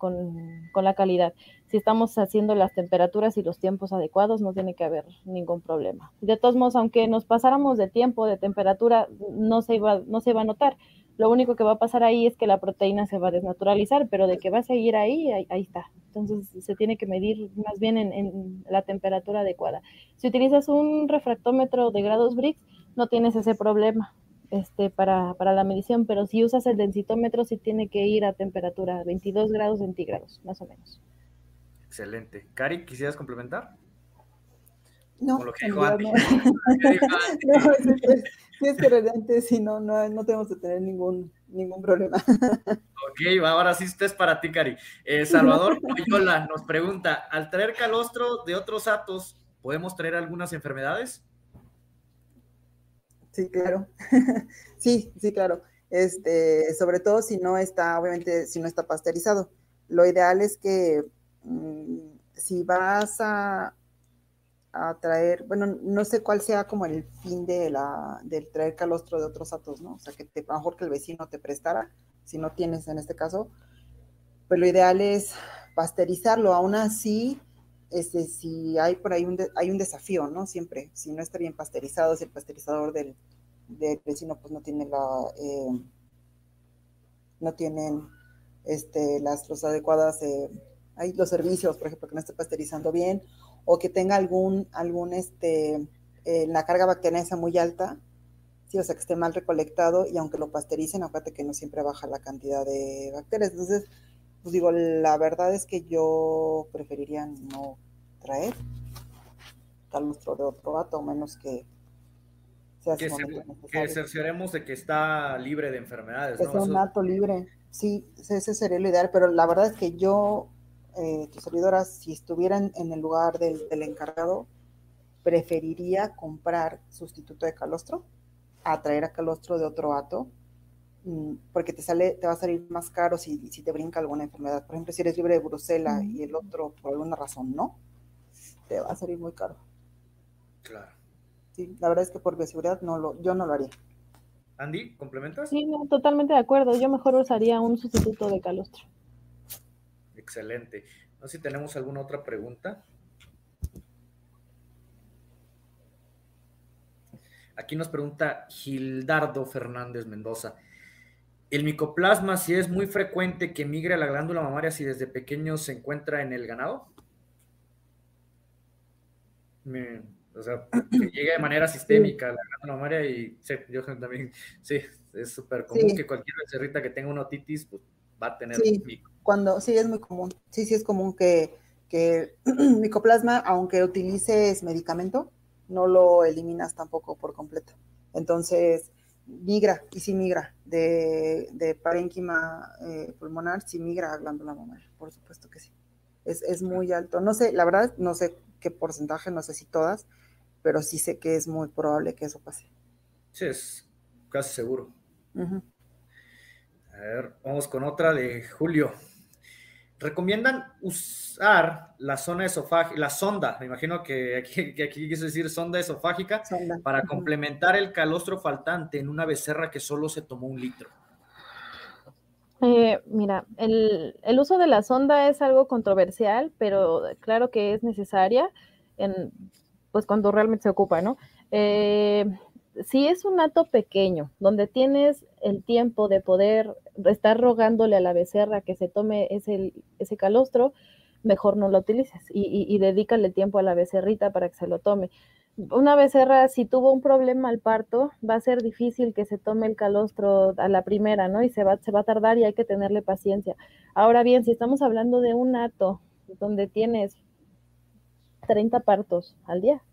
la calidad. Si estamos haciendo las temperaturas y los tiempos adecuados, no tiene que haber ningún problema. De todos modos, aunque nos pasáramos de tiempo, de temperatura, no se iba, no se va a notar. Lo único que va a pasar ahí es que la proteína se va a desnaturalizar, pero de que va a seguir ahí, ahí, está. Entonces se tiene que medir más bien en, la temperatura adecuada. Si utilizas un refractómetro de grados Brix, no tienes ese problema este, para, para, la medición, pero si usas el densitómetro, sí tiene que ir a temperatura 22 grados centígrados, más o menos. Excelente. Cari, ¿quisieras complementar? No, lo que dijo no, si es que sí, no, no, no tenemos que tener ningún, ningún problema. Ok, ahora sí, esto es para ti, Cari. Eh, Salvador Loyola nos pregunta, al traer calostro de otros atos, ¿podemos traer algunas enfermedades? Sí, claro. sí, sí, claro. Este, sobre todo si no está, obviamente, si no está pasteurizado. Lo ideal es que mm, si vas a, a traer, bueno, no sé cuál sea como el fin de la, del traer calostro de otros atos, ¿no? O sea, que mejor que el vecino te prestara, si no tienes en este caso, pues lo ideal es pasteurizarlo, aún así, este, si hay por ahí un, hay un desafío, ¿no? Siempre, si no está bien pasteurizado, si el pasteurizador del, del vecino pues no tiene la, eh, no tienen este, las los adecuadas, eh, hay los servicios, por ejemplo, que no esté pasteurizando bien, o que tenga algún, algún este, eh, la carga bacteriana muy alta, sí, o sea, que esté mal recolectado y aunque lo pasteuricen, acuérdate que no siempre baja la cantidad de bacterias. Entonces, pues digo, la verdad es que yo preferiría no traer calostro de otro gato, menos que sea que, que cercioremos de que está libre de enfermedades. Que sea un gato libre, sí, ese sería lo ideal, pero la verdad es que yo eh, tus servidoras, si estuvieran en el lugar del, encargado, preferiría comprar sustituto de calostro a traer a calostro de otro ato, mm, porque te sale, te va a salir más caro si, si te brinca alguna enfermedad. Por ejemplo, si eres libre de Brusela y el otro por alguna razón no, te va a salir muy caro. Claro. Sí, la verdad es que por bioseguridad no lo, yo no lo haría. Andy, ¿complementas? Sí, totalmente de acuerdo. Yo mejor usaría un sustituto de calostro. Excelente. No sé si tenemos alguna otra pregunta. Aquí nos pregunta Gildardo Fernández Mendoza. El micoplasma, si es muy frecuente que migre a la glándula mamaria si desde pequeño se encuentra en el ganado. o sea, que llegue de manera sistémica a la glándula mamaria y sí, yo también, sí, es súper común que cualquier becerrita que tenga una otitis pues, va a tener sí, Cuando, sí, es muy común. Sí, sí, es común que, que micoplasma, aunque utilices medicamento, no lo eliminas tampoco por completo. Entonces, migra, y sí migra, de, de parénquima eh, pulmonar, sí migra a glándula mamaria, por supuesto que sí. Es, es, muy alto. No sé, la verdad, no sé qué porcentaje, no sé si todas, pero sí sé que es muy probable que eso pase. Sí, es casi seguro. A ver, vamos con otra de Julio. Recomiendan usar la zona esofágica, la sonda, me imagino que aquí, quiso decir sonda esofágica, para complementar el calostro faltante en una becerra que solo se tomó un litro. Eh, mira, el, uso de la sonda es algo controversial, pero claro que es necesaria, en, pues cuando realmente se ocupa, ¿no? Eh, si es un acto pequeño, donde tienes el tiempo de poder estar rogándole a la becerra que se tome ese, ese calostro, mejor no lo utilices y, y, dedícale tiempo a la becerrita para que se lo tome. Una becerra, si tuvo un problema al parto, va a ser difícil que se tome el calostro a la primera, ¿no? Y se va, se va a tardar y hay que tenerle paciencia. Ahora bien, si estamos hablando de un ato donde tienes 30 partos al día,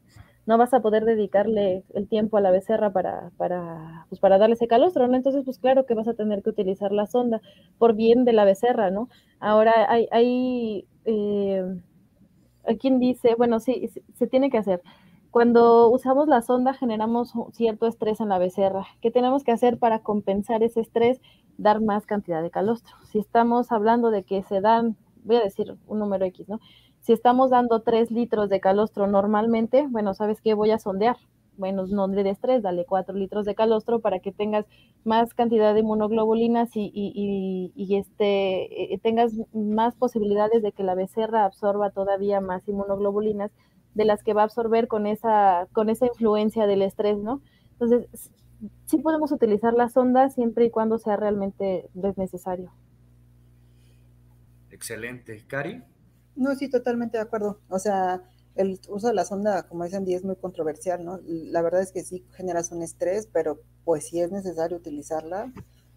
no vas a poder dedicarle el tiempo a la becerra para, para, pues para darle ese calostro, ¿no? Entonces, pues claro que vas a tener que utilizar la sonda por bien de la becerra, ¿no? Ahora hay, hay, eh, hay quien dice, bueno, sí, se tiene que hacer. Cuando usamos la sonda generamos cierto estrés en la becerra. ¿Qué tenemos que hacer para compensar ese estrés? Dar más cantidad de calostro. Si estamos hablando de que se dan, voy a decir un número X, ¿no? Si estamos dando 3 litros de calostro normalmente, bueno, ¿sabes qué? Voy a sondear. Bueno, no le des 3, dale 4 litros de calostro para que tengas más cantidad de inmunoglobulinas y, este, eh, tengas más posibilidades de que la becerra absorba todavía más inmunoglobulinas de las que va a absorber con esa, con esa influencia del estrés, ¿no? Entonces, sí podemos utilizar la sonda siempre y cuando sea realmente necesario. Excelente. Cari. No, sí, totalmente de acuerdo. O sea, el uso de la sonda, como dicen, es muy controversial, ¿no? La verdad es que sí generas un estrés, pero pues si es necesario utilizarla,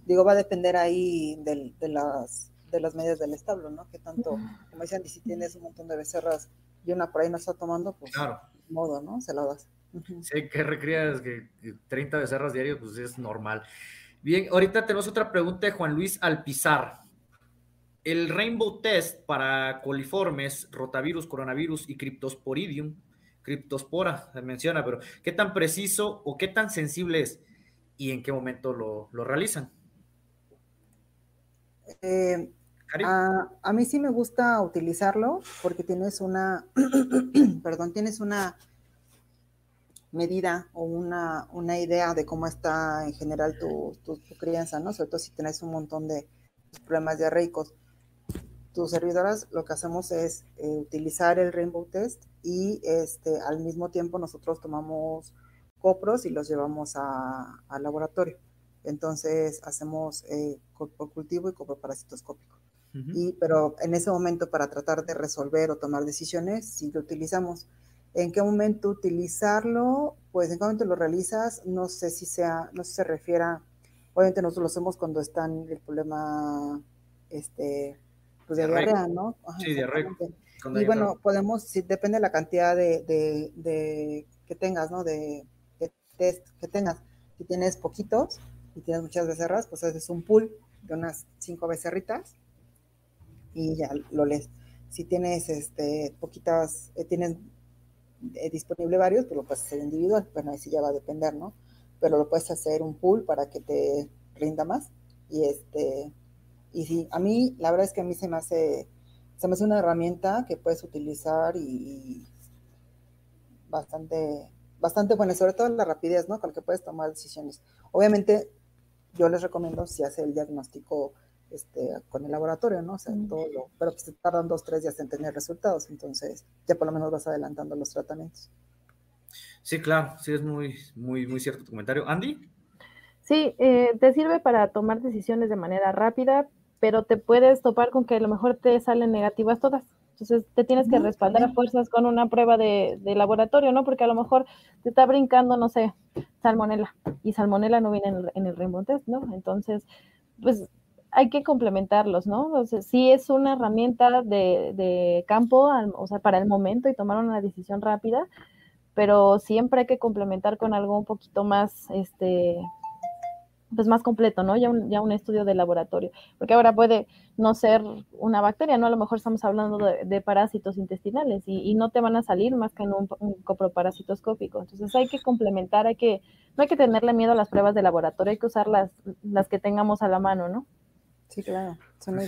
digo, va a depender ahí de, las, de las medidas del establo, ¿no? Que tanto, como dicen, si tienes un montón de becerras y una por ahí no está tomando, pues claro. modo, ¿no? Se la das. Sí, que recrías que 30 becerras diarios, pues es normal. Bien, ahorita tenemos otra pregunta de Juan Luis Alpizar. El Rainbow Test para coliformes, rotavirus, coronavirus y cryptosporidium, criptospora se menciona, pero ¿qué tan preciso o qué tan sensible es y en qué momento lo, realizan? Eh, a, mí sí me gusta utilizarlo porque tienes una, perdón, tienes una medida o una, idea de cómo está en general tu, crianza, ¿no? Sobre todo si tienes un montón de problemas diarreicos tus servidoras lo que hacemos es eh, utilizar el Rainbow Test y este, al mismo tiempo nosotros tomamos copros y los llevamos al laboratorio. Entonces hacemos eh, cultivo y coproparasitoscópico. y, pero en ese momento para tratar de resolver o tomar decisiones, si lo utilizamos. ¿En qué momento utilizarlo? Pues en qué momento lo realizas, no sé si sea, no sé si se refiera, obviamente nosotros lo hacemos cuando están el problema este, pues de diarrea, ¿no? sí, diarrea. Y bueno, podemos, si depende de la cantidad de, de, que tengas, ¿no? De, test que tengas. Si tienes poquitos y tienes muchas becerras, pues haces un pool de unas cinco becerritas y ya lo lees. Si tienes este, poquitas, eh, tienes eh, disponible varios, pues lo puedes hacer individual. Bueno, ahí sí ya va a depender, ¿no? Pero lo puedes hacer un pool para que te rinda más y este y sí, a mí, la verdad es que a mí se me hace, se me hace una herramienta que puedes utilizar y, bastante, bastante buena, sobre todo la rapidez, ¿no? Con la que puedes tomar decisiones. Obviamente, yo les recomiendo si hace el diagnóstico este, con el laboratorio, ¿no? O sea, todo lo, pero pues tardan dos, tres días en tener resultados, entonces ya por lo menos vas adelantando los tratamientos. Sí, claro, sí es muy, muy, muy cierto tu comentario. Andy. Sí, eh, te sirve para tomar decisiones de manera rápida, pero te puedes topar con que a lo mejor te salen negativas todas. Entonces te tienes que respaldar a fuerzas con una prueba de, laboratorio, ¿no? Porque a lo mejor te está brincando, no sé, salmonela, y salmonela no viene en el, en test, ¿no? Entonces, pues hay que complementarlos, ¿no? Sea, sí es una herramienta de, de campo, o sea, para el momento y tomar una decisión rápida, pero siempre hay que complementar con algo un poquito más, este, pues más completo, ¿no? Ya un, ya un estudio de laboratorio, porque ahora puede no ser una bacteria, ¿no? A lo mejor estamos hablando de, parásitos intestinales y, no te van a salir más que en un, coproparasitoscópico. Entonces hay que complementar, hay que, no hay que tenerle miedo a las pruebas de laboratorio, hay que usar las, las que tengamos a la mano, ¿no? Sí, claro, son muy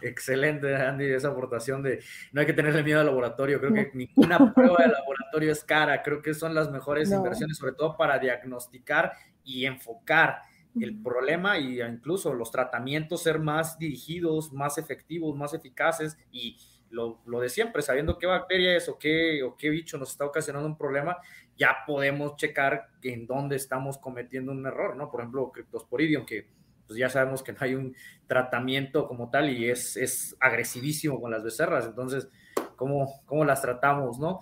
Excelente, Andy, esa aportación de no hay que tenerle miedo al laboratorio. Creo que ninguna prueba de laboratorio es cara. Creo que son las mejores inversiones, sobre todo para diagnosticar y enfocar el problema y incluso los tratamientos ser más dirigidos, más efectivos, más eficaces y lo, de siempre, sabiendo qué bacteria es o qué, o qué bicho nos está ocasionando un problema, ya podemos checar en dónde estamos cometiendo un error, ¿no? Por ejemplo, Cryptosporidium, que pues ya sabemos que no hay un tratamiento como tal y es, es agresivísimo con las becerras, entonces, ¿cómo, cómo las tratamos, no?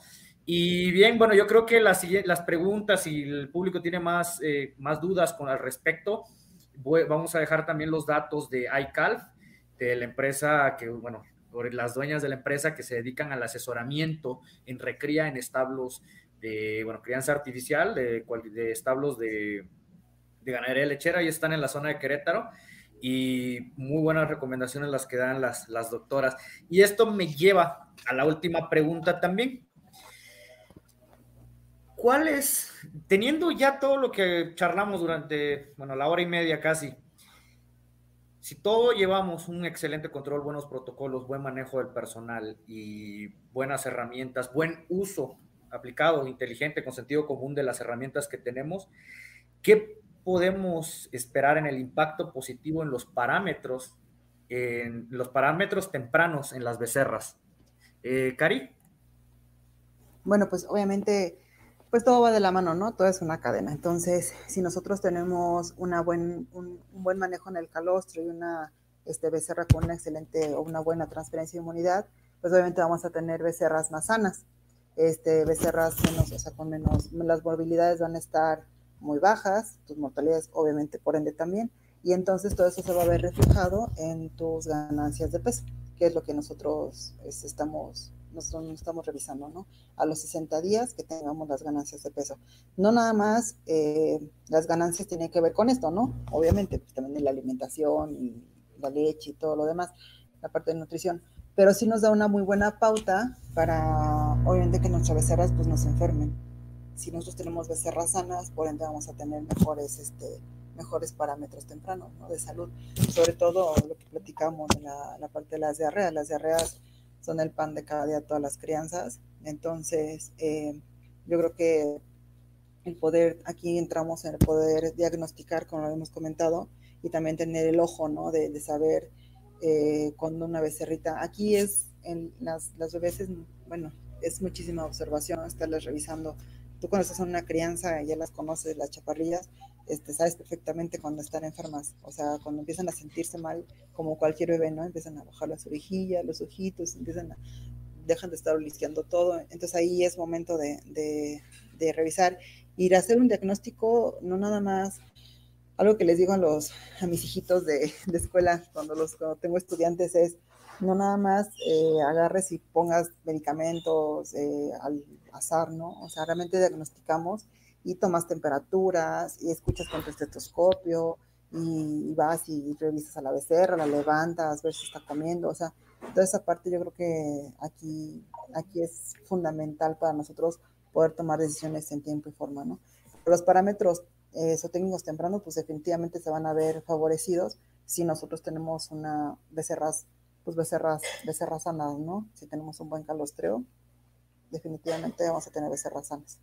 Y bien, bueno, yo creo que las, las preguntas, y el público tiene más, eh, más dudas con al respecto, vamos a dejar también los datos de iCalf, de la empresa que, bueno, por las dueñas de la empresa que se dedican al asesoramiento en recría en establos de, bueno, crianza artificial, de, de establos de, de ganadería lechera, y están en la zona de Querétaro y muy buenas recomendaciones las que dan las, las doctoras. Y esto me lleva a la última pregunta también. ¿Cuál es, teniendo ya todo lo que charlamos durante, bueno, la hora y media casi, si todo llevamos un excelente control, buenos protocolos, buen manejo del personal y buenas herramientas, buen uso aplicado, inteligente, con sentido común de las herramientas que tenemos, ¿qué podemos esperar en el impacto positivo en los parámetros, en los parámetros tempranos en las becerras? Eh, Cari. Bueno, pues obviamente pues todo va de la mano, ¿no? Todo es una cadena. Entonces, si nosotros tenemos una buen, un, buen manejo en el calostro y una este, becerra con una excelente o una buena transferencia de inmunidad, pues obviamente vamos a tener becerras más sanas. Este, becerras menos, o sea, con menos, las morbilidades van a estar muy bajas, tus mortalidades obviamente por ende también, y entonces todo eso se va a ver reflejado en tus ganancias de peso, que es lo que nosotros este, estamos nosotros estamos revisando, ¿no? A los 60 días que tengamos las ganancias de peso. No nada más eh, las ganancias tienen que ver con esto, ¿no? Obviamente, pues también la alimentación y la leche y todo lo demás, la parte de nutrición, pero sí nos da una muy buena pauta para, obviamente, que nuestras becerras pues no se enfermen. Si nosotros tenemos becerras sanas, por ende vamos a tener mejores, este, mejores parámetros tempranos ¿no? de salud. Sobre todo lo que platicamos en la, la parte de las diarreas. Las diarreas son el pan de cada día todas las crianzas. Entonces, eh, yo creo que el poder, aquí entramos en el poder diagnosticar, como lo hemos comentado, y también tener el ojo, ¿no? De, saber eh, cuando una becerrita, aquí es, en las, las bebés, bueno, es muchísima observación, estarlas revisando. Tú cuando estás en una crianza, ya las conoces, las chaparrillas, este, sabes perfectamente cuando están enfermas, o sea, cuando empiezan a sentirse mal, como cualquier bebé, ¿no? Empiezan a bajar las orejillas, los ojitos, empiezan a, dejan de estar olisqueando todo, entonces ahí es momento de, de, revisar, ir a hacer un diagnóstico, no nada más, algo que les digo a los, a mis hijitos de, de escuela, cuando los, cuando tengo estudiantes es, no nada más eh, agarres y pongas medicamentos eh, al azar, ¿no? O sea, realmente diagnosticamos y tomas temperaturas y escuchas con tu estetoscopio y, vas y revisas a la becerra, la levantas, ver si está comiendo, o sea, toda esa parte yo creo que aquí, aquí es fundamental para nosotros poder tomar decisiones en tiempo y forma, ¿no? Los parámetros eh, técnicos tempranos, pues definitivamente se van a ver favorecidos si nosotros tenemos una becerras, pues becerras, becerras sanas, ¿no? Si tenemos un buen calostreo, definitivamente vamos a tener becerras sanas.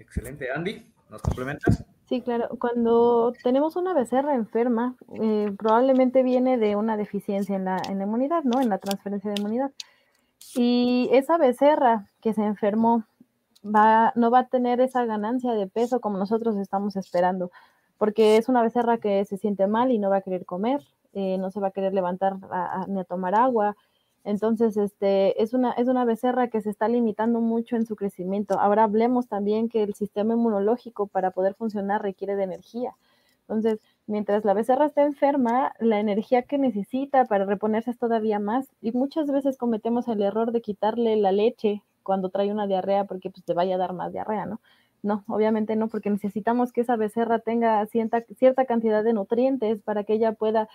Excelente. Andy, ¿nos complementas? Sí, claro. Cuando tenemos una becerra enferma, eh, probablemente viene de una deficiencia en la, inmunidad, ¿no? En la transferencia de inmunidad. Y esa becerra que se enfermó no va a tener esa ganancia de peso como nosotros estamos esperando, porque es una becerra que se siente mal y no va a querer comer, eh, no se va a querer levantar ni a tomar agua. Entonces, este, es una, es una becerra que se está limitando mucho en su crecimiento. Ahora hablemos también que el sistema inmunológico para poder funcionar requiere de energía. Entonces, mientras la becerra está enferma, la energía que necesita para reponerse es todavía más. Y muchas veces cometemos el error de quitarle la leche cuando trae una diarrea porque pues te vaya a dar más diarrea, ¿no? No, obviamente no, porque necesitamos que esa becerra tenga cierta, cierta cantidad de nutrientes para que ella pueda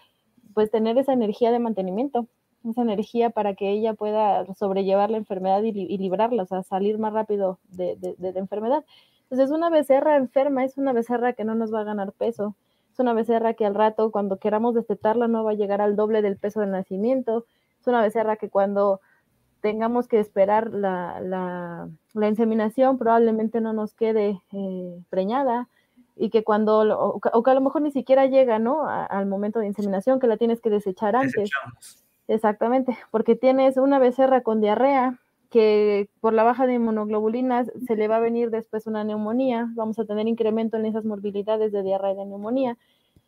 pues tener esa energía de mantenimiento, esa energía para que ella pueda sobrellevar la enfermedad y, librarla, o sea, salir más rápido de, de la enfermedad. Entonces, una becerra enferma es una becerra que no nos va a ganar peso, es una becerra que al rato, cuando queramos destetarla, no va a llegar al doble del peso del nacimiento, es una becerra que cuando tengamos que esperar la, la, inseminación, probablemente no nos quede eh, preñada y que cuando, o, que a lo mejor ni siquiera llega, ¿no? al momento de inseminación, que la tienes que desechar antes. Exactamente, porque tienes una becerra con diarrea que por la baja de inmunoglobulinas se le va a venir después una neumonía, vamos a tener incremento en esas morbilidades de diarrea y de neumonía.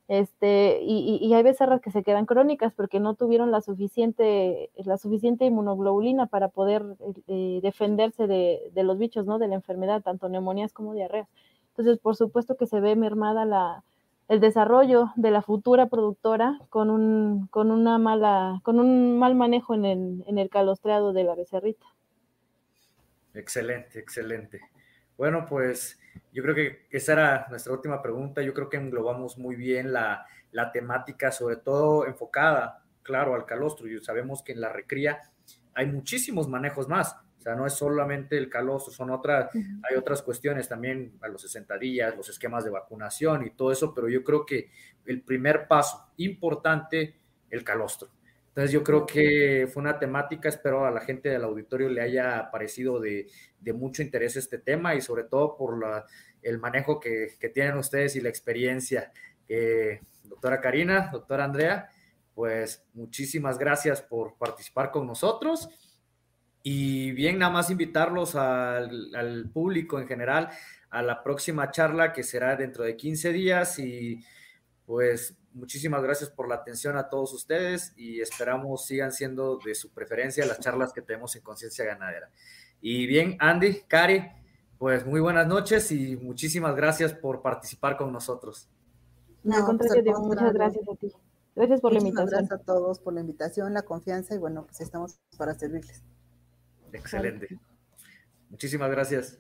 Este, y, hay becerras que se quedan crónicas porque no tuvieron la suficiente, la suficiente inmunoglobulina para poder eh, defenderse de, los bichos, ¿no? De la enfermedad, tanto neumonías como diarreas. Entonces, por supuesto que se ve mermada la, el desarrollo de la futura productora con un, con una mala, con un mal manejo en el, en el calostreado de la becerrita. Excelente, excelente. Bueno, pues yo creo que esa era nuestra última pregunta. Yo creo que englobamos muy bien la, temática, sobre todo enfocada, claro, al calostro. Y sabemos que en la recría hay muchísimos manejos más. Sea, no es solamente el calostro, son otras, hay otras cuestiones también a los 60 días, los esquemas de vacunación y todo eso, pero yo creo que el primer paso importante, el calostro. Entonces yo creo que fue una temática, espero a la gente del auditorio le haya parecido de, mucho interés este tema y sobre todo por el manejo que, tienen ustedes y la experiencia. doctora Karina, doctora Andrea, pues muchísimas gracias por participar con nosotros. Y bien, nada más invitarlos al, al público en general a la próxima charla que será dentro de 15 días y pues muchísimas gracias por la atención a todos ustedes y esperamos sigan siendo de su preferencia las charlas que tenemos en Conciencia Ganadera. Y bien, Andy, Cari, pues muy buenas noches y muchísimas gracias por participar con nosotros. No, contrario, muchas gracias a ti. Gracias por la invitación. Gracias a todos por la invitación, la confianza y bueno, pues estamos para servirles. Excelente. Muchísimas gracias.